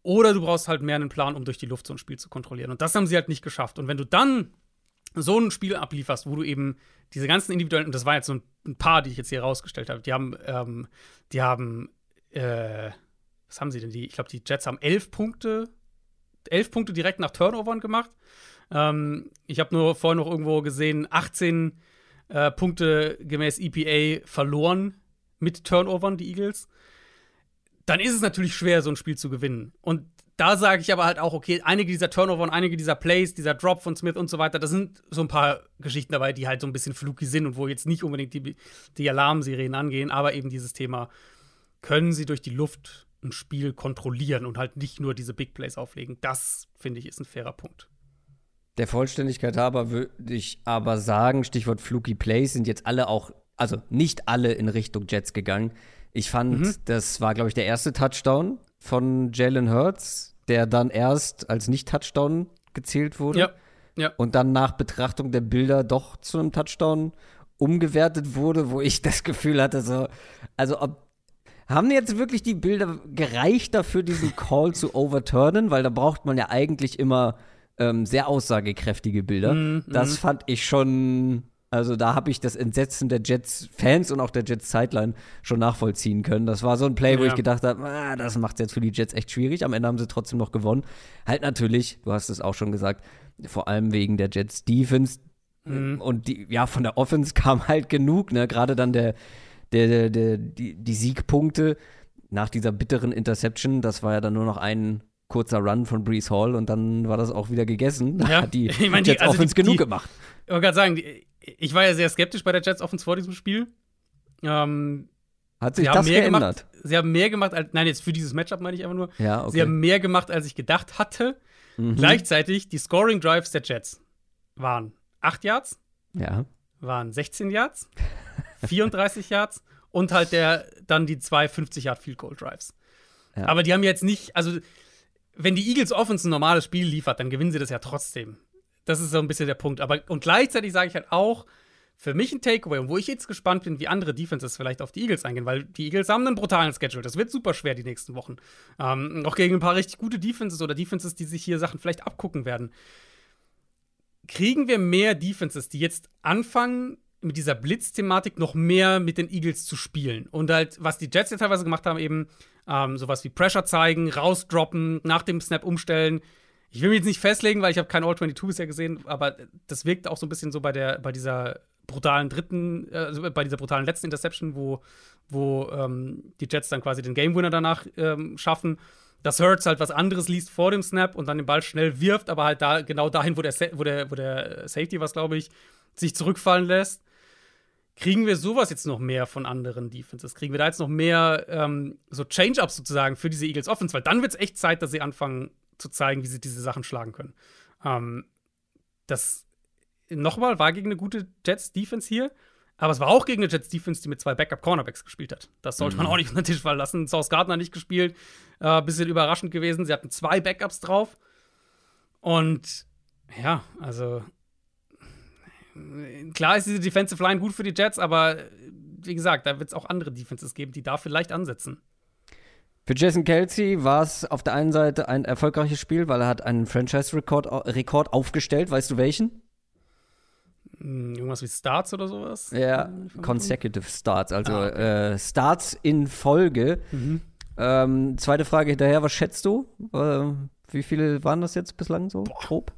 Oder du brauchst halt mehr einen Plan, um durch die Luft so ein Spiel zu kontrollieren. Und das haben sie halt nicht geschafft. Und wenn du dann so ein Spiel ablieferst, wo du eben diese ganzen individuellen, und das war jetzt so ein, paar, die ich jetzt hier rausgestellt habe, die haben, ähm, die haben, äh, was haben sie denn? Die, ich glaube, die Jets haben elf Punkte, elf Punkte direkt nach Turnovern gemacht. Ähm, ich habe nur vorhin noch irgendwo gesehen, 18 äh, Punkte gemäß EPA verloren mit Turnovern, die Eagles. Dann ist es natürlich schwer, so ein Spiel zu gewinnen. Und da sage ich aber halt auch, okay, einige dieser Turnover und einige dieser Plays, dieser Drop von Smith und so weiter, da sind so ein paar Geschichten dabei, die halt so ein bisschen fluky sind und wo jetzt nicht unbedingt die, die Alarmsirenen angehen, aber eben dieses Thema, können sie durch die Luft ein Spiel kontrollieren und halt nicht nur diese Big Plays auflegen. Das, finde ich, ist ein fairer Punkt. Der Vollständigkeit halber würde ich aber sagen, Stichwort fluky Plays sind jetzt alle auch, also nicht alle in Richtung Jets gegangen. Ich fand, mhm. das war, glaube ich, der erste Touchdown von Jalen Hurts, der dann erst als Nicht-Touchdown gezählt wurde. Ja. ja. Und dann nach Betrachtung der Bilder doch zu einem Touchdown umgewertet wurde, wo ich das Gefühl hatte, so, also ob haben jetzt wirklich die Bilder gereicht dafür, diesen Call zu overturnen? Weil da braucht man ja eigentlich immer ähm, sehr aussagekräftige Bilder. Mm, das mm. fand ich schon also da habe ich das Entsetzen der Jets-Fans und auch der Jets-Sideline schon nachvollziehen können. Das war so ein Play, wo ja. ich gedacht habe, ah, das macht jetzt für die Jets echt schwierig. Am Ende haben sie trotzdem noch gewonnen. Halt natürlich, du hast es auch schon gesagt, vor allem wegen der Jets-Defense. Mhm. Und die, ja, von der Offense kam halt genug, ne? Gerade dann der, der, der, der, die, die Siegpunkte nach dieser bitteren Interception, das war ja dann nur noch ein kurzer Run von Brees Hall und dann war das auch wieder gegessen. Ja. hat die ich mein, Jets die, also Offense die, genug die, gemacht. Ich wollte gerade sagen, die, ich war ja sehr skeptisch bei der Jets Offense vor diesem Spiel. Ähm, Hat sich das geändert? Gemacht, sie haben mehr gemacht, als, nein, jetzt für dieses Matchup meine ich einfach nur. Ja, okay. Sie haben mehr gemacht, als ich gedacht hatte. Mhm. Gleichzeitig, die Scoring Drives der Jets waren 8 Yards, ja. waren 16 Yards, 34 Yards und halt der, dann die zwei 50 Yard Field Goal Drives. Ja. Aber die haben jetzt nicht, also wenn die Eagles Offense ein normales Spiel liefert, dann gewinnen sie das ja trotzdem. Das ist so ein bisschen der Punkt. Aber und gleichzeitig sage ich halt auch, für mich ein Takeaway wo ich jetzt gespannt bin, wie andere Defenses vielleicht auf die Eagles eingehen, weil die Eagles haben einen brutalen Schedule. Das wird super schwer die nächsten Wochen. Ähm, auch gegen ein paar richtig gute Defenses oder Defenses, die sich hier Sachen vielleicht abgucken werden. Kriegen wir mehr Defenses, die jetzt anfangen, mit dieser Blitz-Thematik noch mehr mit den Eagles zu spielen? Und halt, was die Jets ja teilweise gemacht haben, eben ähm, sowas wie Pressure zeigen, rausdroppen, nach dem Snap umstellen. Ich will mich jetzt nicht festlegen, weil ich habe kein All-22 bisher gesehen, aber das wirkt auch so ein bisschen so bei, der, bei dieser brutalen dritten, äh, also bei dieser brutalen letzten Interception, wo, wo ähm, die Jets dann quasi den Game Winner danach ähm, schaffen, dass Hurts halt was anderes liest vor dem Snap und dann den Ball schnell wirft, aber halt da genau dahin, wo der, wo der, wo der Safety was, glaube ich, sich zurückfallen lässt. Kriegen wir sowas jetzt noch mehr von anderen Defenses? Kriegen wir da jetzt noch mehr ähm, so Change-Ups sozusagen für diese Eagles Offense? Weil dann wird es echt Zeit, dass sie anfangen zu zeigen, wie sie diese Sachen schlagen können. Ähm, das nochmal, war gegen eine gute Jets-Defense hier. Aber es war auch gegen eine Jets-Defense, die mit zwei Backup-Cornerbacks gespielt hat. Das sollte man mhm. auch nicht unter den Tisch fallen lassen. Sauce Gardner nicht gespielt. Äh, bisschen überraschend gewesen. Sie hatten zwei Backups drauf. Und ja, also klar ist diese Defensive Line gut für die Jets, aber wie gesagt, da wird es auch andere Defenses geben, die da vielleicht ansetzen. Für Jason Kelsey war es auf der einen Seite ein erfolgreiches Spiel, weil er hat einen Franchise-Rekord Rekord aufgestellt. Weißt du welchen? Hm, irgendwas wie Starts oder sowas? Ja, Consecutive Starts, also ah, okay. äh, Starts in Folge. Mhm. Ähm, zweite Frage hinterher, was schätzt du? Äh, wie viele waren das jetzt bislang so Boah. grob?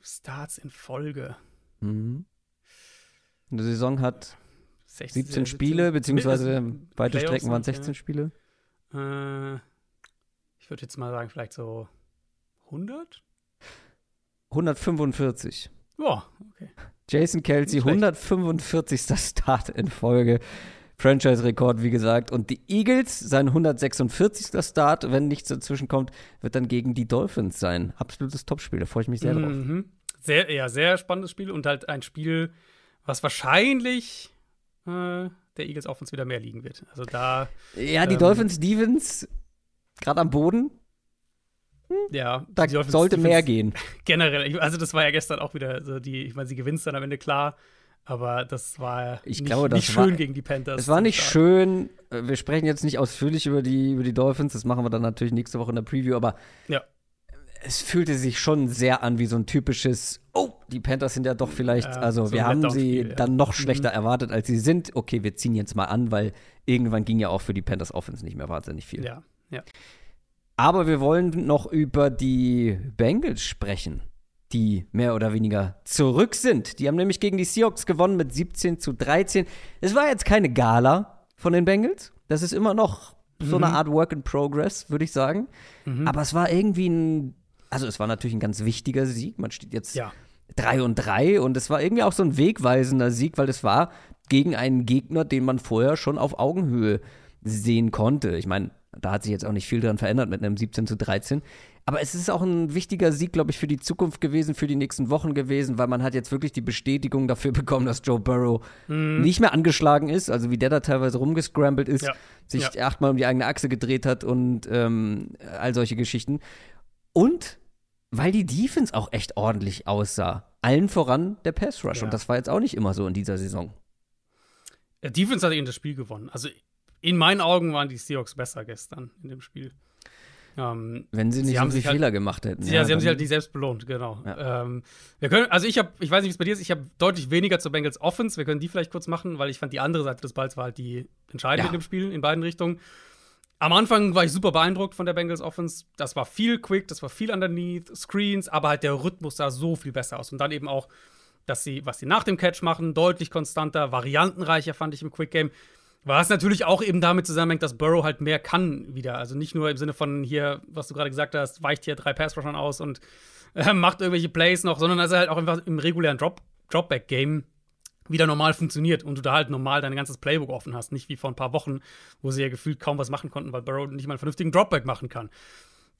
Starts in Folge. Mhm. Eine Saison hat 16, 17 Spiele, beziehungsweise weite Strecken waren 16 ja. Spiele. Äh, ich würde jetzt mal sagen, vielleicht so 100? 145. Boah, okay. Jason Kelsey, 145. Start in Folge. Franchise-Rekord, wie gesagt. Und die Eagles, sein 146. Start, wenn nichts dazwischen kommt, wird dann gegen die Dolphins sein. Absolutes Topspiel, da freue ich mich sehr drauf. Mhm. Sehr, ja, sehr spannendes Spiel und halt ein Spiel, was wahrscheinlich äh, der Eagles auf uns wieder mehr liegen wird. Also da. Ja, die ähm, Dolphins Stevens, gerade am Boden, ja, da sollte mehr gehen. Generell, also das war ja gestern auch wieder so die, ich meine, sie gewinnt dann am Ende klar, aber das war ich nicht, glaube, das nicht schön gegen die Panthers. Es war nicht schön. Wir sprechen jetzt nicht ausführlich über die, über die Dolphins, das machen wir dann natürlich nächste Woche in der Preview, aber ja. es fühlte sich schon sehr an wie so ein typisches, oh, die Panthers sind ja doch vielleicht, ja, also so wir haben sie ja. dann noch schlechter mhm. erwartet, als sie sind. Okay, wir ziehen jetzt mal an, weil irgendwann ging ja auch für die Panthers Offense nicht mehr wahnsinnig viel. Ja, ja. Aber wir wollen noch über die Bengals sprechen, die mehr oder weniger zurück sind. Die haben nämlich gegen die Seahawks gewonnen mit 17 zu 13. Es war jetzt keine Gala von den Bengals. Das ist immer noch so eine mhm. Art Work in Progress, würde ich sagen. Mhm. Aber es war irgendwie ein, also es war natürlich ein ganz wichtiger Sieg. Man steht jetzt ja. 3 und 3 und es war irgendwie auch so ein wegweisender Sieg, weil es war gegen einen Gegner, den man vorher schon auf Augenhöhe sehen konnte. Ich meine, da hat sich jetzt auch nicht viel dran verändert mit einem 17 zu 13. Aber es ist auch ein wichtiger Sieg, glaube ich, für die Zukunft gewesen, für die nächsten Wochen gewesen, weil man hat jetzt wirklich die Bestätigung dafür bekommen, dass Joe Burrow mhm. nicht mehr angeschlagen ist, also wie der da teilweise rumgescrambled ist, ja. sich ja. achtmal um die eigene Achse gedreht hat und ähm, all solche Geschichten. Und weil die Defense auch echt ordentlich aussah. Allen voran der Pass Rush. Ja. Und das war jetzt auch nicht immer so in dieser Saison. Der Defense hat eben das Spiel gewonnen. Also in meinen Augen waren die Seahawks besser gestern in dem Spiel. Ähm, Wenn sie nicht sie so viele Fehler halt, gemacht hätten. Ja, ja sie haben sich halt nicht selbst belohnt, genau. Ja. Ähm, wir können, also ich habe, ich weiß nicht, wie es bei dir ist, ich habe deutlich weniger zur Bengals Offense. Wir können die vielleicht kurz machen, weil ich fand, die andere Seite des Balls war halt die entscheidende ja. in dem Spiel, in beiden Richtungen. Am Anfang war ich super beeindruckt von der Bengals Offense. Das war viel quick, das war viel underneath, Screens, aber halt der Rhythmus sah so viel besser aus. Und dann eben auch, dass sie, was sie nach dem Catch machen, deutlich konstanter, variantenreicher fand ich im Quick Game. Was natürlich auch eben damit zusammenhängt, dass Burrow halt mehr kann wieder. Also nicht nur im Sinne von hier, was du gerade gesagt hast, weicht hier drei Pass-Rushern aus und äh, macht irgendwelche Plays noch, sondern dass er halt auch einfach im regulären Drop Dropback-Game wieder normal funktioniert und du da halt normal dein ganzes Playbook offen hast. Nicht wie vor ein paar Wochen, wo sie ja gefühlt kaum was machen konnten, weil Burrow nicht mal einen vernünftigen Dropback machen kann.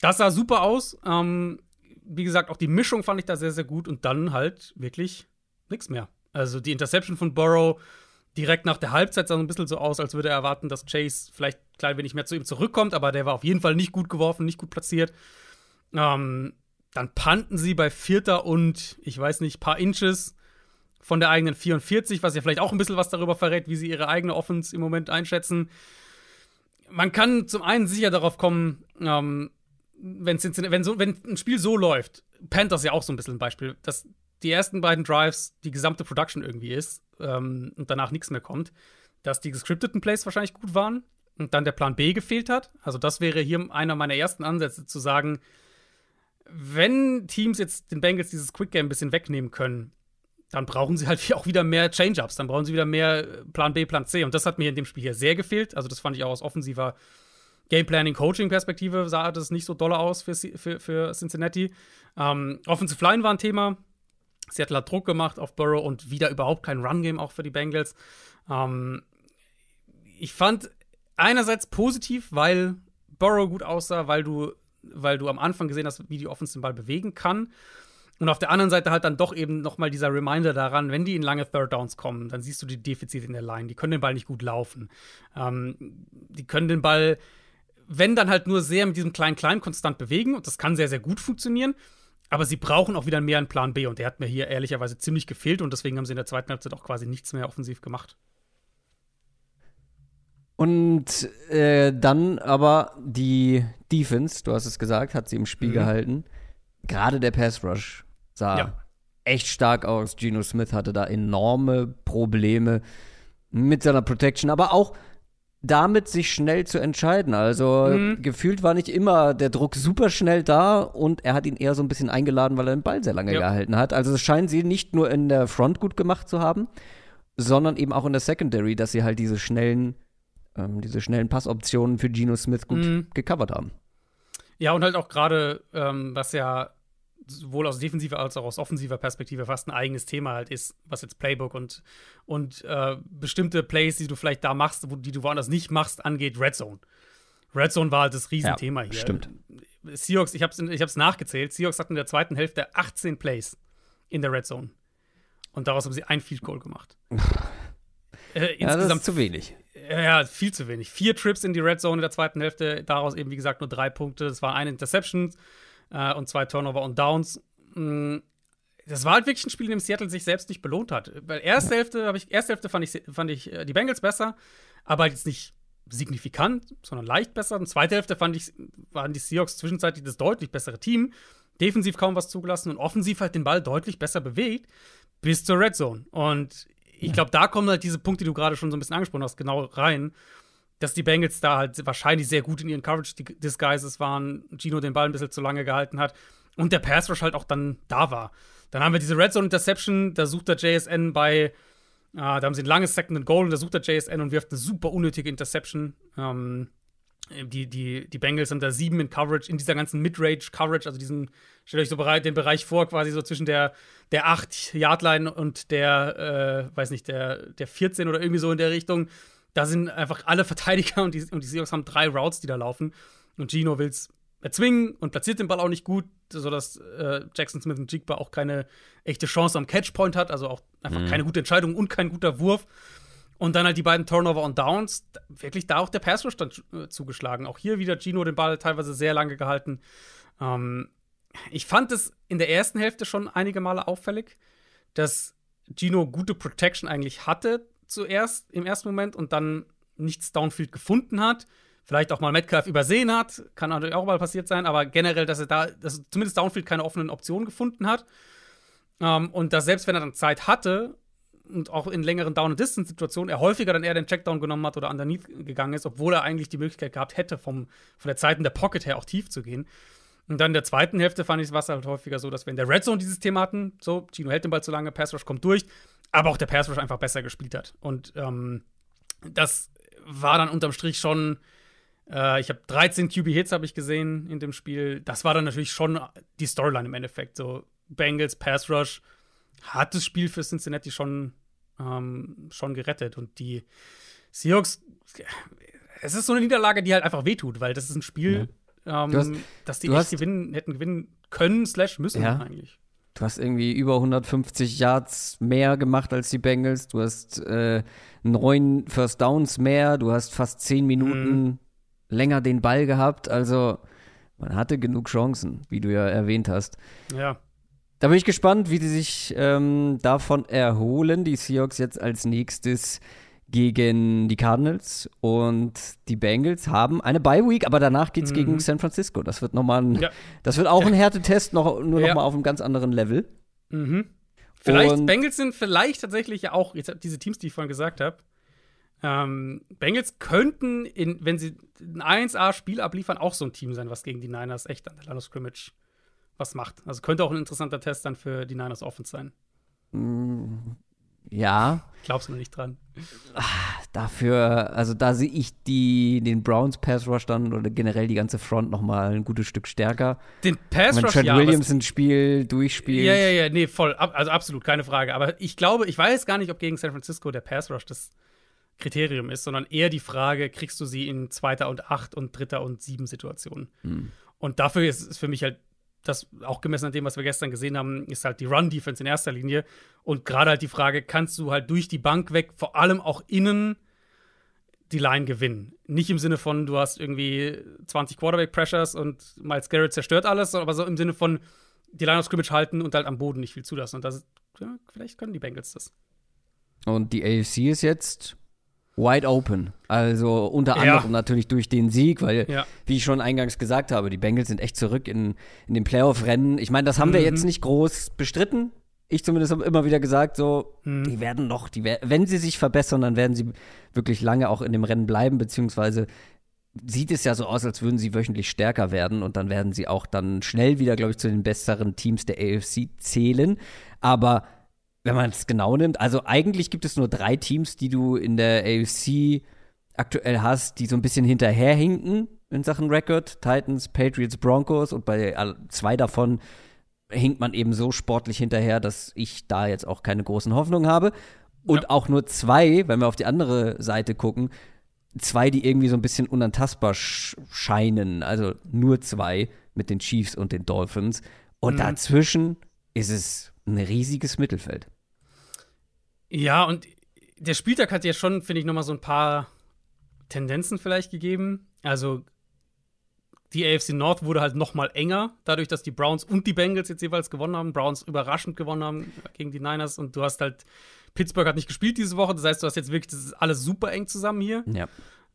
Das sah super aus. Ähm, wie gesagt, auch die Mischung fand ich da sehr, sehr gut und dann halt wirklich nichts mehr. Also die Interception von Burrow direkt nach der Halbzeit sah so ein bisschen so aus, als würde er erwarten, dass Chase vielleicht ein klein wenig mehr zu ihm zurückkommt, aber der war auf jeden Fall nicht gut geworfen, nicht gut platziert. Ähm, dann panten sie bei Vierter und, ich weiß nicht, paar Inches von der eigenen 44, was ja vielleicht auch ein bisschen was darüber verrät, wie sie ihre eigene Offense im Moment einschätzen. Man kann zum einen sicher darauf kommen, ähm, wenn, wenn, so, wenn ein Spiel so läuft, Panthers ja auch so ein bisschen ein Beispiel, dass die ersten beiden Drives die gesamte Production irgendwie ist ähm, und danach nichts mehr kommt, dass die gescripteten Plays wahrscheinlich gut waren und dann der Plan B gefehlt hat. Also das wäre hier einer meiner ersten Ansätze zu sagen, wenn Teams jetzt den Bengals dieses Quick Game ein bisschen wegnehmen können, dann brauchen sie halt auch wieder mehr Change-ups, dann brauchen sie wieder mehr äh, Plan B, Plan C. Und das hat mir in dem Spiel hier sehr gefehlt. Also, das fand ich auch aus offensiver Gameplanning-Coaching-Perspektive sah das nicht so doll aus für, für, für Cincinnati. Ähm, Offensive Line war ein Thema. Seattle hat Druck gemacht auf Burrow und wieder überhaupt kein Run-Game auch für die Bengals. Ähm, ich fand einerseits positiv, weil Burrow gut aussah, weil du, weil du am Anfang gesehen hast, wie die Offense den Ball bewegen kann. Und auf der anderen Seite halt dann doch eben nochmal dieser Reminder daran, wenn die in lange Third Downs kommen, dann siehst du die Defizite in der Line. Die können den Ball nicht gut laufen. Ähm, die können den Ball, wenn dann halt nur sehr mit diesem Klein-Klein konstant bewegen. Und das kann sehr, sehr gut funktionieren. Aber sie brauchen auch wieder mehr einen Plan B. Und der hat mir hier ehrlicherweise ziemlich gefehlt. Und deswegen haben sie in der zweiten Halbzeit auch quasi nichts mehr offensiv gemacht. Und äh, dann aber die Defense, du hast es gesagt, hat sie im Spiel mhm. gehalten. Gerade der Pass Rush Sah ja. echt stark aus. Geno Smith hatte da enorme Probleme mit seiner Protection, aber auch damit sich schnell zu entscheiden. Also mhm. gefühlt war nicht immer der Druck super schnell da und er hat ihn eher so ein bisschen eingeladen, weil er den Ball sehr lange ja. gehalten hat. Also es scheinen sie nicht nur in der Front gut gemacht zu haben, sondern eben auch in der Secondary, dass sie halt diese schnellen, ähm, diese schnellen Passoptionen für Geno Smith gut mhm. gecovert haben. Ja, und halt auch gerade, ähm, was ja sowohl aus defensiver als auch aus offensiver Perspektive fast ein eigenes Thema halt ist, was jetzt Playbook und, und äh, bestimmte Plays, die du vielleicht da machst, wo, die du woanders nicht machst, angeht, Red Zone. Red Zone war halt das Riesenthema ja, hier. Stimmt. Seahawks, ich habe es ich hab's nachgezählt, Seahawks hatten in der zweiten Hälfte 18 Plays in der Red Zone. Und daraus haben sie ein Field Goal gemacht. äh, insgesamt ja, das ist zu wenig. Ja, viel zu wenig. Vier Trips in die Red Zone in der zweiten Hälfte, daraus eben, wie gesagt, nur drei Punkte. Das war eine Interception äh, und zwei Turnover und Downs. Mm, das war halt wirklich ein Spiel, in dem Seattle sich selbst nicht belohnt hat. Weil erste Hälfte ich, erste Hälfte fand ich, fand ich äh, die Bengals besser, aber halt jetzt nicht signifikant, sondern leicht besser. Und zweite Hälfte fand ich, waren die Seahawks zwischenzeitlich das deutlich bessere Team. Defensiv kaum was zugelassen und offensiv halt den Ball deutlich besser bewegt, bis zur Red Zone. Und ich glaube, da kommen halt diese Punkte, die du gerade schon so ein bisschen angesprochen hast, genau rein dass die Bengals da halt wahrscheinlich sehr gut in ihren Coverage-Disguises waren, Gino den Ball ein bisschen zu lange gehalten hat und der Pass Rush halt auch dann da war. Dann haben wir diese Red Zone Interception, da sucht der JSN bei, äh, da haben sie ein langes Second and Goal und da sucht der JSN und wirft eine super unnötige Interception. Ähm, die, die, die Bengals sind da sieben in Coverage, in dieser ganzen Mid-Range-Coverage, also diesen, stellt euch so bereit, den Bereich vor, quasi so zwischen der, der 8-Yard-Line und der, äh, weiß nicht, der, der 14 oder irgendwie so in der Richtung da sind einfach alle Verteidiger und die, und die Seahawks haben drei Routes, die da laufen. Und Gino will es erzwingen und platziert den Ball auch nicht gut, sodass äh, Jackson Smith und Jigba auch keine echte Chance am Catchpoint hat, also auch einfach mhm. keine gute Entscheidung und kein guter Wurf. Und dann halt die beiden Turnover und Downs, wirklich da auch der Pass Rush dann äh, zugeschlagen. Auch hier wieder Gino den Ball teilweise sehr lange gehalten. Ähm, ich fand es in der ersten Hälfte schon einige Male auffällig, dass Gino gute Protection eigentlich hatte, zuerst im ersten Moment und dann nichts Downfield gefunden hat. Vielleicht auch mal Metcalf übersehen hat, kann natürlich auch mal passiert sein, aber generell, dass er da, dass zumindest Downfield keine offenen Optionen gefunden hat. Ähm, und dass selbst wenn er dann Zeit hatte und auch in längeren Down-and-Distance-Situationen er häufiger dann eher den Checkdown genommen hat oder underneath gegangen ist, obwohl er eigentlich die Möglichkeit gehabt hätte, vom, von der Zeit in der Pocket her auch tief zu gehen. Und dann in der zweiten Hälfte fand ich es halt häufiger so, dass wir in der Red Zone dieses Thema hatten, so, Gino hält den Ball zu lange, Pass Rush kommt durch, aber auch der Pass Rush einfach besser gespielt hat. Und ähm, das war dann unterm Strich schon, äh, ich habe 13 QB-Hits habe ich gesehen in dem Spiel. Das war dann natürlich schon die Storyline im Endeffekt. So Bengals, Pass Rush hat das Spiel für Cincinnati schon ähm, schon gerettet. Und die Seahawks, es ist so eine Niederlage, die halt einfach wehtut, weil das ist ein Spiel, ja. ähm, hast, das die echt gewinnen, hätten gewinnen können, slash müssen ja. eigentlich. Du hast irgendwie über 150 Yards mehr gemacht als die Bengals. Du hast äh, neun First Downs mehr. Du hast fast zehn Minuten mhm. länger den Ball gehabt. Also man hatte genug Chancen, wie du ja erwähnt hast. Ja. Da bin ich gespannt, wie die sich ähm, davon erholen. Die Seahawks jetzt als nächstes gegen die Cardinals und die Bengals haben eine Bye Week, aber danach geht's mhm. gegen San Francisco. Das wird noch mal ein, ja. das wird auch ein Härtetest, noch, nur ja. noch mal auf einem ganz anderen Level. Mhm. Vielleicht und Bengals sind vielleicht tatsächlich ja auch jetzt diese Teams, die ich vorhin gesagt habe. Ähm, Bengals könnten, in, wenn sie ein 1A-Spiel abliefern, auch so ein Team sein, was gegen die Niners echt an der Line Scrimmage was macht. Also könnte auch ein interessanter Test dann für die Niners Offense sein. Ja. Glaubst du noch nicht dran? Ach, dafür, also da sehe ich die, den Browns Pass Rush dann oder generell die ganze Front noch mal ein gutes Stück stärker. Den Pass Rush, Wenn Trent ja, Williams ein Spiel durchspielt. Ja, ja, ja, nee, voll. Also absolut, keine Frage. Aber ich glaube, ich weiß gar nicht, ob gegen San Francisco der Pass Rush das Kriterium ist, sondern eher die Frage, kriegst du sie in zweiter und acht und dritter und sieben Situationen? Hm. Und dafür ist es für mich halt das auch gemessen an dem, was wir gestern gesehen haben, ist halt die Run-Defense in erster Linie. Und gerade halt die Frage, kannst du halt durch die Bank weg, vor allem auch innen, die Line gewinnen? Nicht im Sinne von, du hast irgendwie 20 Quarterback-Pressures und Miles Garrett zerstört alles, aber so im Sinne von, die Line of Scrimmage halten und halt am Boden nicht viel zulassen. Und das, ja, vielleicht können die Bengals das. Und die AFC ist jetzt wide open. Also unter anderem ja. natürlich durch den Sieg, weil, ja. wie ich schon eingangs gesagt habe, die Bengals sind echt zurück in, in den Playoff-Rennen. Ich meine, das haben mhm. wir jetzt nicht groß bestritten. Ich zumindest habe immer wieder gesagt, so, mhm. die werden noch, die, wenn sie sich verbessern, dann werden sie wirklich lange auch in dem Rennen bleiben, beziehungsweise sieht es ja so aus, als würden sie wöchentlich stärker werden und dann werden sie auch dann schnell wieder, glaube ich, zu den besseren Teams der AFC zählen. Aber wenn man es genau nimmt, also eigentlich gibt es nur drei Teams, die du in der AFC aktuell hast, die so ein bisschen hinterherhinken in Sachen Record. Titans, Patriots, Broncos und bei zwei davon hinkt man eben so sportlich hinterher, dass ich da jetzt auch keine großen Hoffnungen habe. Und ja. auch nur zwei, wenn wir auf die andere Seite gucken, zwei, die irgendwie so ein bisschen unantastbar sch scheinen. Also nur zwei mit den Chiefs und den Dolphins. Und mhm. dazwischen ist es ein riesiges Mittelfeld. Ja, und der Spieltag hat ja schon, finde ich, noch mal so ein paar Tendenzen vielleicht gegeben. Also die AFC North wurde halt noch mal enger, dadurch, dass die Browns und die Bengals jetzt jeweils gewonnen haben. Browns überraschend gewonnen haben gegen die Niners und du hast halt Pittsburgh hat nicht gespielt diese Woche, das heißt, du hast jetzt wirklich das ist alles super eng zusammen hier. Ja.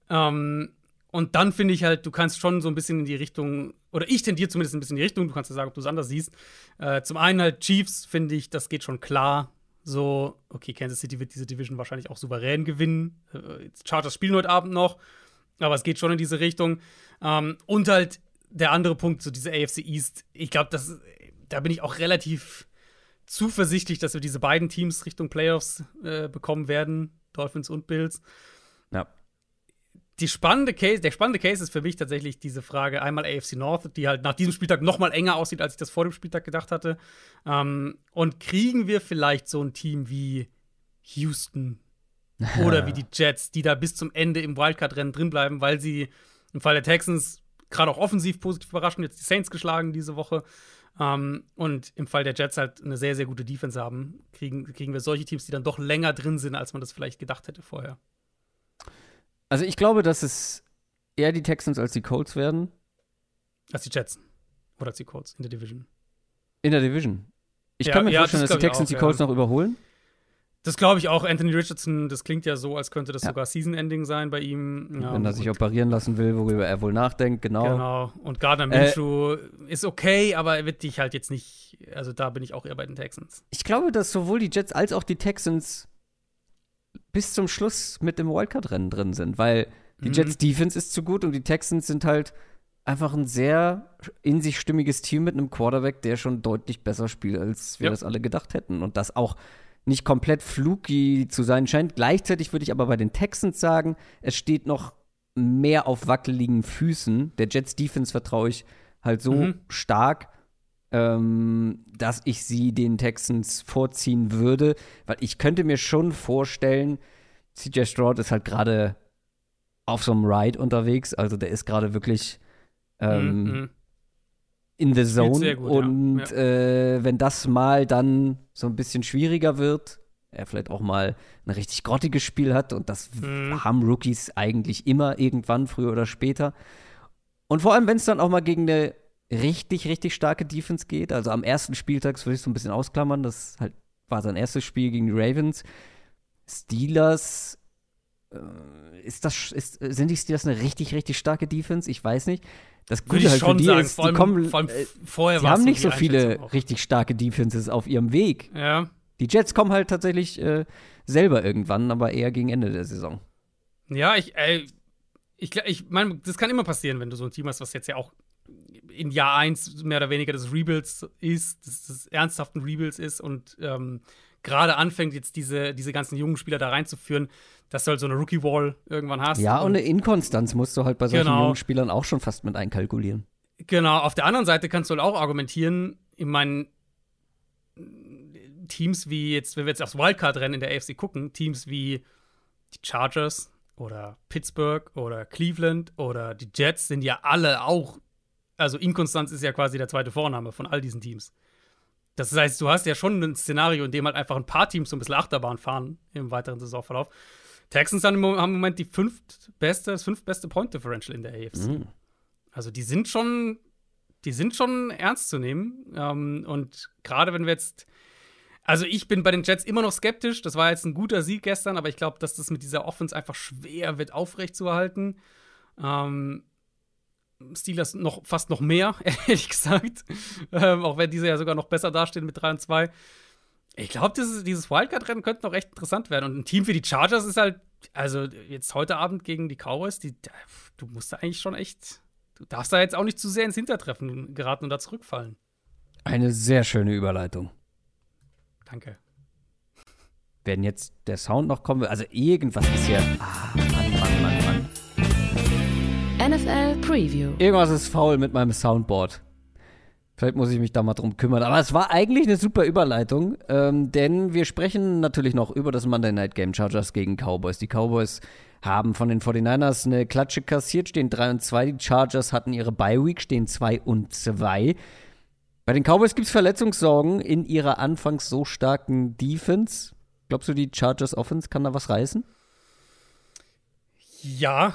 Ähm, und dann finde ich halt, du kannst schon so ein bisschen in die Richtung, oder ich tendiere zumindest ein bisschen in die Richtung, du kannst ja sagen, ob du es anders siehst. Äh, zum einen halt Chiefs, finde ich, das geht schon klar so, okay, Kansas City wird diese Division wahrscheinlich auch souverän gewinnen. Äh, Chargers spielen heute Abend noch, aber es geht schon in diese Richtung. Ähm, und halt der andere Punkt, so diese AFC East, ich glaube, da bin ich auch relativ zuversichtlich, dass wir diese beiden Teams Richtung Playoffs äh, bekommen werden, Dolphins und Bills. Die spannende Case, der spannende Case ist für mich tatsächlich diese Frage: einmal AFC North, die halt nach diesem Spieltag noch mal enger aussieht, als ich das vor dem Spieltag gedacht hatte. Ähm, und kriegen wir vielleicht so ein Team wie Houston oder wie die Jets, die da bis zum Ende im Wildcard-Rennen drinbleiben, weil sie im Fall der Texans gerade auch offensiv positiv überraschen, jetzt die Saints geschlagen diese Woche. Ähm, und im Fall der Jets halt eine sehr, sehr gute Defense haben, kriegen, kriegen wir solche Teams, die dann doch länger drin sind, als man das vielleicht gedacht hätte vorher. Also ich glaube, dass es eher die Texans als die Colts werden. Als die Jets. Oder als die Colts in der Division. In der Division. Ich ja, kann mir ja, vorstellen, das dass die Texans auch, die Colts ja. noch überholen. Das glaube ich auch. Anthony Richardson, das klingt ja so, als könnte das sogar Season-Ending sein bei ihm. Wenn er sich operieren lassen will, worüber er wohl nachdenkt, genau. Genau. Und Gardner Minshew äh, ist okay, aber er wird dich halt jetzt nicht, also da bin ich auch eher bei den Texans. Ich glaube, dass sowohl die Jets als auch die Texans bis zum Schluss mit dem Wildcard-Rennen drin sind, weil die mhm. Jets Defense ist zu gut und die Texans sind halt einfach ein sehr in sich stimmiges Team mit einem Quarterback, der schon deutlich besser spielt, als wir ja. das alle gedacht hätten. Und das auch nicht komplett fluky zu sein scheint. Gleichzeitig würde ich aber bei den Texans sagen, es steht noch mehr auf wackeligen Füßen. Der Jets Defense vertraue ich halt so mhm. stark. Ähm, dass ich sie den Texans vorziehen würde, weil ich könnte mir schon vorstellen, CJ Stroud ist halt gerade auf so einem Ride unterwegs, also der ist gerade wirklich ähm, mm -hmm. in the zone gut, und ja. Ja. Äh, wenn das mal dann so ein bisschen schwieriger wird, er vielleicht auch mal ein richtig grottiges Spiel hat und das mm. haben Rookies eigentlich immer irgendwann, früher oder später. Und vor allem, wenn es dann auch mal gegen eine richtig, richtig starke Defense geht. Also am ersten Spieltag, das würde ich so ein bisschen ausklammern, das halt war sein erstes Spiel gegen die Ravens. Steelers, äh, ist das, ist, sind die Steelers eine richtig, richtig starke Defense? Ich weiß nicht. Das Gute halt für die sagen. ist, allem, die kommen, vor allem äh, vorher die haben nicht so viele auch. richtig starke Defenses auf ihrem Weg. Ja. Die Jets kommen halt tatsächlich äh, selber irgendwann, aber eher gegen Ende der Saison. Ja, ich, ey, ich, ich meine, das kann immer passieren, wenn du so ein Team hast, was jetzt ja auch in Jahr 1 mehr oder weniger des Rebuilds ist, des, des ernsthaften Rebuilds ist und ähm, gerade anfängt, jetzt diese, diese ganzen jungen Spieler da reinzuführen, dass du halt so eine Rookie-Wall irgendwann hast. Ja, und, und eine Inkonstanz musst du halt bei solchen genau. jungen Spielern auch schon fast mit einkalkulieren. Genau, auf der anderen Seite kannst du halt auch argumentieren, ich meine, Teams wie jetzt, wenn wir jetzt aufs Wildcard-Rennen in der AFC gucken, Teams wie die Chargers oder Pittsburgh oder Cleveland oder die Jets sind ja alle auch also Inkonstanz ist ja quasi der zweite Vorname von all diesen Teams. Das heißt, du hast ja schon ein Szenario, in dem halt einfach ein paar Teams so ein bisschen Achterbahn fahren im weiteren Saisonverlauf. Texans haben im Moment die fünftbeste, das fünftbeste Point Differential in der AFC. Mhm. Also die sind schon, die sind schon ernst zu nehmen. Ähm, und gerade wenn wir jetzt, also ich bin bei den Jets immer noch skeptisch. Das war jetzt ein guter Sieg gestern, aber ich glaube, dass das mit dieser Offense einfach schwer wird aufrechtzuerhalten. Ähm, Steelers noch fast noch mehr, ehrlich gesagt. Ähm, auch wenn diese ja sogar noch besser dastehen mit 3 und 2. Ich glaube, dieses, dieses Wildcard-Rennen könnte noch echt interessant werden. Und ein Team wie die Chargers ist halt, also jetzt heute Abend gegen die Cowboys, die, du musst da eigentlich schon echt, du darfst da jetzt auch nicht zu sehr ins Hintertreffen geraten und da zurückfallen. Eine sehr schöne Überleitung. Danke. Wenn jetzt der Sound noch kommen will, also irgendwas ist ja. Ah, NFL Preview. Irgendwas ist faul mit meinem Soundboard. Vielleicht muss ich mich da mal drum kümmern. Aber es war eigentlich eine super Überleitung, ähm, denn wir sprechen natürlich noch über das Monday Night Game Chargers gegen Cowboys. Die Cowboys haben von den 49ers eine Klatsche kassiert, stehen 3 und 2. Die Chargers hatten ihre Bye Week, stehen 2 und 2. Bei den Cowboys gibt es Verletzungssorgen in ihrer anfangs so starken Defense. Glaubst du, die Chargers Offense kann da was reißen? Ja,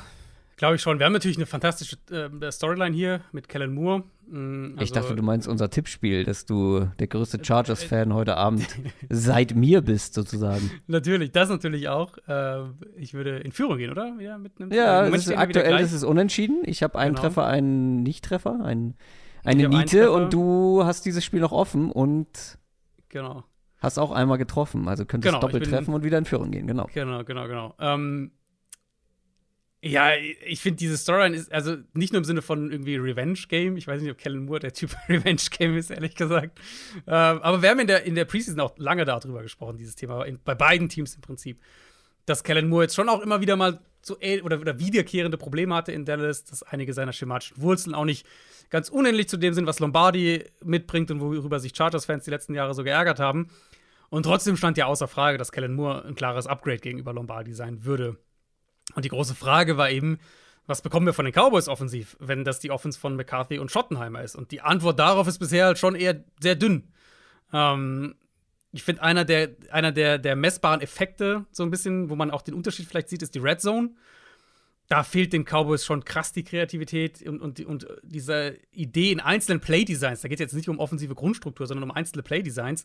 Glaube ich schon. Wir haben natürlich eine fantastische äh, Storyline hier mit Kellen Moore. Mhm, also, ich dachte, du meinst unser Tippspiel, dass du der größte Chargers-Fan heute Abend seit mir bist, sozusagen. Natürlich, das natürlich auch. Äh, ich würde in Führung gehen, oder? Wieder mit einem ja, ist aktuell ist es unentschieden. Ich habe einen genau. Treffer, einen Nicht-Treffer, einen, eine Niete und du hast dieses Spiel noch offen und genau. hast auch einmal getroffen. Also könntest genau, doppelt treffen und wieder in Führung gehen, genau. Genau, genau, genau. Ähm, ja, ich finde diese Storyline ist, also nicht nur im Sinne von irgendwie Revenge-Game, ich weiß nicht, ob Kellen Moore der Typ Revenge-Game ist, ehrlich gesagt. Ähm, aber wir haben in der, in der Preseason auch lange darüber gesprochen, dieses Thema, in, bei beiden Teams im Prinzip. Dass Kellen Moore jetzt schon auch immer wieder mal so oder, oder wiederkehrende Probleme hatte in Dallas, dass einige seiner schematischen Wurzeln auch nicht ganz unähnlich zu dem sind, was Lombardi mitbringt und worüber sich Chargers-Fans die letzten Jahre so geärgert haben. Und trotzdem stand ja außer Frage, dass Kellen Moore ein klares Upgrade gegenüber Lombardi sein würde. Und die große Frage war eben, was bekommen wir von den Cowboys offensiv, wenn das die Offense von McCarthy und Schottenheimer ist? Und die Antwort darauf ist bisher halt schon eher sehr dünn. Ähm, ich finde, einer, der, einer der, der messbaren Effekte, so ein bisschen, wo man auch den Unterschied vielleicht sieht, ist die Red Zone. Da fehlt den Cowboys schon krass die Kreativität und, und, und diese Idee in einzelnen Play-Designs. Da geht es jetzt nicht um offensive Grundstruktur, sondern um einzelne Play-Designs.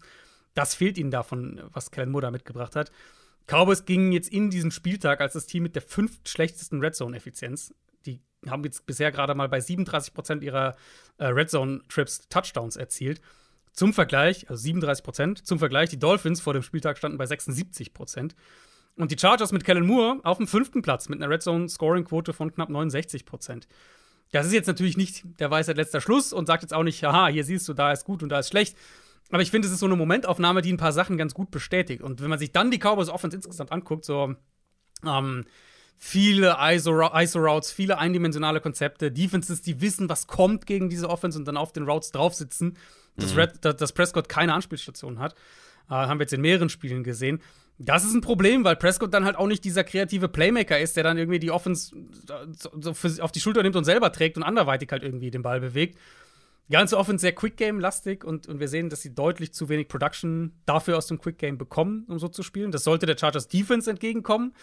Das fehlt ihnen davon, was Kellen Moore mitgebracht hat. Cowboys gingen jetzt in diesem Spieltag als das Team mit der fünft schlechtesten Red Zone-Effizienz. Die haben jetzt bisher gerade mal bei 37 Prozent ihrer äh, Red Zone-Trips Touchdowns erzielt. Zum Vergleich, also 37 Prozent, zum Vergleich, die Dolphins vor dem Spieltag standen bei 76 Prozent. Und die Chargers mit Kellen Moore auf dem fünften Platz mit einer Red Zone-Scoring-Quote von knapp 69 Prozent. Das ist jetzt natürlich nicht der Weisheit letzter Schluss und sagt jetzt auch nicht, haha, hier siehst du, da ist gut und da ist schlecht, aber ich finde, es ist so eine Momentaufnahme, die ein paar Sachen ganz gut bestätigt. Und wenn man sich dann die Cowboys Offense insgesamt anguckt, so ähm, viele ISO-Routes, viele eindimensionale Konzepte, Defenses, die wissen, was kommt gegen diese Offense und dann auf den Routes drauf sitzen, dass, mhm. Red, dass Prescott keine Anspielstation hat. Äh, haben wir jetzt in mehreren Spielen gesehen. Das ist ein Problem, weil Prescott dann halt auch nicht dieser kreative Playmaker ist, der dann irgendwie die Offense für, auf die Schulter nimmt und selber trägt und anderweitig halt irgendwie den Ball bewegt. Die ganze Offense sehr Quick-Game-lastig und, und wir sehen, dass sie deutlich zu wenig Production dafür aus dem Quick-Game bekommen, um so zu spielen. Das sollte der Chargers Defense entgegenkommen.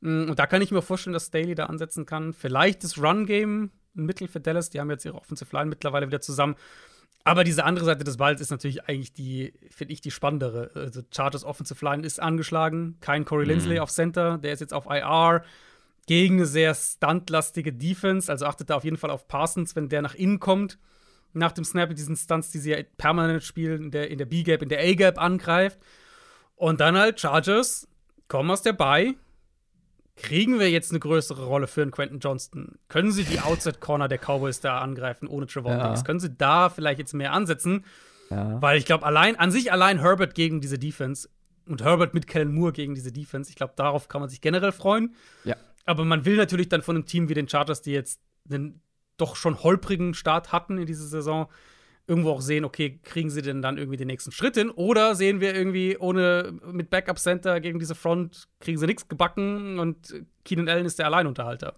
Mm, und da kann ich mir vorstellen, dass Staley da ansetzen kann. Vielleicht das Run-Game ein Mittel für Dallas. Die haben jetzt ihre Offensive Line mittlerweile wieder zusammen. Aber diese andere Seite des Balls ist natürlich eigentlich die, finde ich, die spannendere. Also Chargers Offensive Line ist angeschlagen. Kein Corey Lindsley mhm. auf Center. Der ist jetzt auf IR gegen eine sehr stuntlastige Defense. Also achtet da auf jeden Fall auf Parsons, wenn der nach innen kommt. Nach dem Snap mit diesen Stunts, die sie ja permanent spielen, in der, in der B-Gap, in der A-Gap angreift. Und dann halt Chargers kommen aus der Bye, Kriegen wir jetzt eine größere Rolle für einen Quentin Johnston? Können sie die Outside Corner der Cowboys da angreifen ohne Trevor ja. Diggs? Können sie da vielleicht jetzt mehr ansetzen? Ja. Weil ich glaube, allein, an sich allein Herbert gegen diese Defense und Herbert mit Kellen Moore gegen diese Defense, ich glaube, darauf kann man sich generell freuen. Ja. Aber man will natürlich dann von einem Team wie den Chargers, die jetzt einen doch schon holprigen Start hatten in dieser Saison, irgendwo auch sehen, okay, kriegen sie denn dann irgendwie den nächsten Schritt hin? Oder sehen wir irgendwie ohne mit Backup Center gegen diese Front, kriegen sie nichts gebacken und Keenan Allen ist der Alleinunterhalter?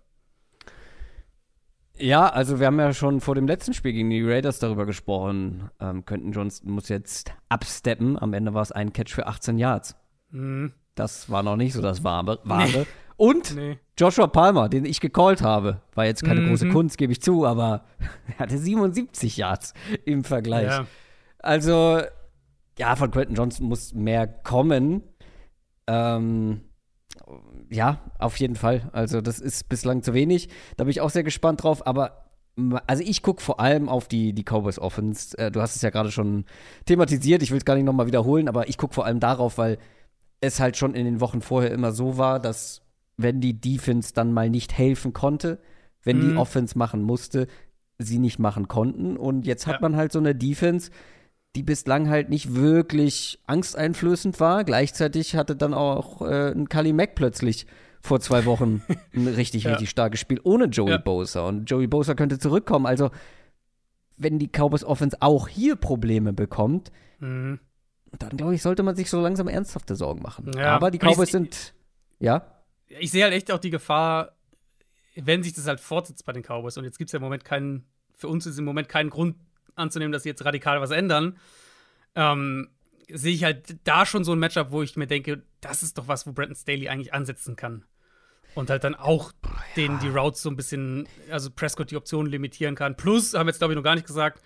Ja, also wir haben ja schon vor dem letzten Spiel gegen die Raiders darüber gesprochen. Ähm, Quentin Johnston muss jetzt absteppen. Am Ende war es ein Catch für 18 Yards. Mhm. Das war noch nicht so das Wahre. Nee. Und nee. Joshua Palmer, den ich gecallt habe, war jetzt keine mhm. große Kunst, gebe ich zu, aber er hatte 77 Yards im Vergleich. Ja. Also, ja, von Quentin Johnson muss mehr kommen. Ähm, ja, auf jeden Fall. Also, das ist bislang zu wenig. Da bin ich auch sehr gespannt drauf, aber also ich gucke vor allem auf die, die Cowboys Offense. Äh, du hast es ja gerade schon thematisiert, ich will es gar nicht nochmal wiederholen, aber ich gucke vor allem darauf, weil es halt schon in den Wochen vorher immer so war, dass wenn die Defense dann mal nicht helfen konnte, wenn mhm. die Offense machen musste, sie nicht machen konnten. Und jetzt hat ja. man halt so eine Defense, die bislang halt nicht wirklich angsteinflößend war. Gleichzeitig hatte dann auch äh, ein Kali Mack plötzlich vor zwei Wochen ein richtig, ja. richtig starkes Spiel ohne Joey ja. Bosa. Und Joey Bosa könnte zurückkommen. Also, wenn die Cowboys Offense auch hier Probleme bekommt, mhm. dann glaube ich, sollte man sich so langsam ernsthafte Sorgen machen. Ja. Aber die Cowboys sind, ja ich sehe halt echt auch die Gefahr, wenn sich das halt fortsetzt bei den Cowboys. Und jetzt gibt es ja im Moment keinen, für uns ist im Moment keinen Grund anzunehmen, dass sie jetzt radikal was ändern. Ähm, sehe ich halt da schon so ein Matchup, wo ich mir denke, das ist doch was, wo Brandon Staley eigentlich ansetzen kann. Und halt dann auch oh, ja. den die Routes so ein bisschen, also Prescott die Optionen limitieren kann. Plus, haben wir jetzt glaube ich noch gar nicht gesagt,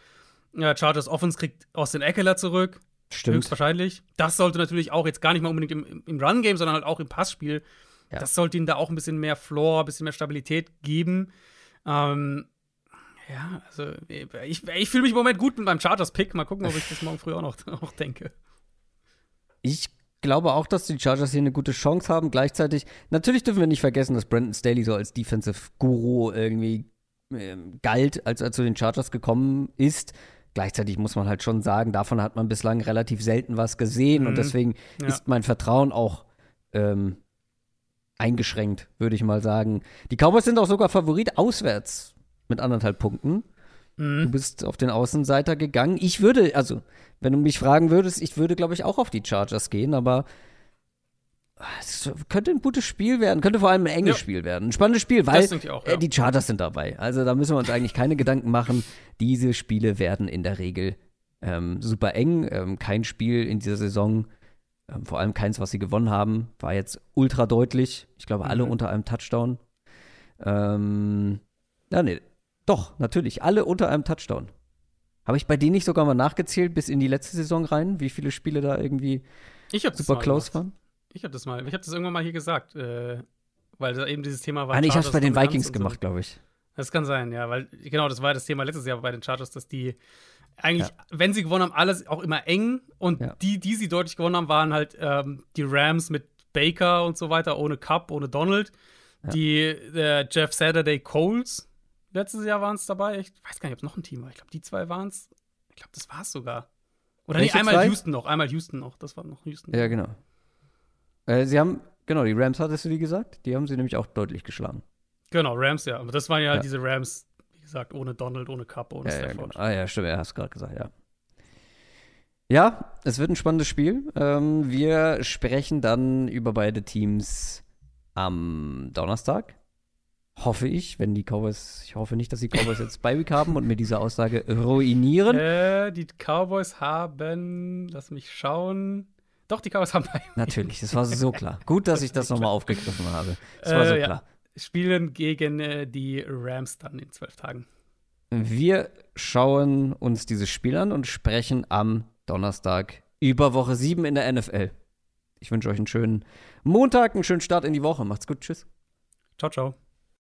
ja, Chargers Offense kriegt Austin Eckler zurück. Stimmt. Höchstwahrscheinlich. Das sollte natürlich auch jetzt gar nicht mal unbedingt im, im Run-Game, sondern halt auch im Passspiel ja. Das sollte ihnen da auch ein bisschen mehr Floor, ein bisschen mehr Stabilität geben. Ähm, ja, also ich, ich fühle mich im Moment gut mit meinem Chargers-Pick. Mal gucken, ob ich das morgen früh auch noch auch denke. Ich glaube auch, dass die Chargers hier eine gute Chance haben. Gleichzeitig, natürlich dürfen wir nicht vergessen, dass Brandon Staley so als Defensive Guru irgendwie äh, galt, als er zu den Chargers gekommen ist. Gleichzeitig muss man halt schon sagen, davon hat man bislang relativ selten was gesehen mhm. und deswegen ja. ist mein Vertrauen auch ähm, eingeschränkt, würde ich mal sagen. Die Cowboys sind auch sogar Favorit auswärts mit anderthalb Punkten. Mhm. Du bist auf den Außenseiter gegangen. Ich würde, also, wenn du mich fragen würdest, ich würde, glaube ich, auch auf die Chargers gehen, aber es könnte ein gutes Spiel werden, könnte vor allem ein enges ja. Spiel werden. Ein spannendes Spiel, weil auch, ja. äh, die Chargers sind dabei. Also da müssen wir uns eigentlich keine Gedanken machen. Diese Spiele werden in der Regel ähm, super eng. Ähm, kein Spiel in dieser Saison ähm, vor allem keins, was sie gewonnen haben, war jetzt ultra deutlich. Ich glaube, alle mhm. unter einem Touchdown. Ähm, ja, nee, doch, natürlich, alle unter einem Touchdown. Habe ich bei denen nicht sogar mal nachgezählt bis in die letzte Saison rein, wie viele Spiele da irgendwie super close waren? Ich habe das mal, ich habe das irgendwann mal hier gesagt, äh, weil da eben dieses Thema war. Ah, nee, ich habe es bei den Vikings gemacht, so. glaube ich. Das kann sein, ja, weil genau, das war das Thema letztes Jahr bei den Chargers, dass die eigentlich, ja. wenn sie gewonnen haben, alles auch immer eng. Und ja. die, die sie deutlich gewonnen haben, waren halt ähm, die Rams mit Baker und so weiter, ohne Cup, ohne Donald. Ja. Die äh, Jeff Saturday Coles, letztes Jahr waren es dabei. Ich weiß gar nicht, ob es noch ein Team war. Ich glaube, die zwei waren es. Ich glaube, das war es sogar. Oder Welche nee, einmal zwei? Houston noch, einmal Houston noch. Das war noch Houston. Ja, genau. Äh, sie haben Genau, die Rams hattest du die gesagt? Die haben sie nämlich auch deutlich geschlagen. Genau, Rams, ja. Aber das waren ja, ja. diese Rams, wie gesagt, ohne Donald, ohne Cup, ohne ja, Stafford. Ja, genau. Ah ja, stimmt, er hast gerade gesagt, ja. Ja, es wird ein spannendes Spiel. Ähm, wir sprechen dann über beide Teams am Donnerstag. Hoffe ich, wenn die Cowboys, ich hoffe nicht, dass die Cowboys jetzt Bye-Week haben und mir diese Aussage ruinieren. Äh, die Cowboys haben, lass mich schauen. Doch, die Cowboys haben Bye-Week. Natürlich, das war so klar. Gut, dass ich das nochmal aufgegriffen habe. Das war so äh, klar. Ja. Spielen gegen äh, die Rams dann in zwölf Tagen. Wir schauen uns dieses Spiel an und sprechen am Donnerstag über Woche 7 in der NFL. Ich wünsche euch einen schönen Montag, einen schönen Start in die Woche. Macht's gut. Tschüss. Ciao, ciao.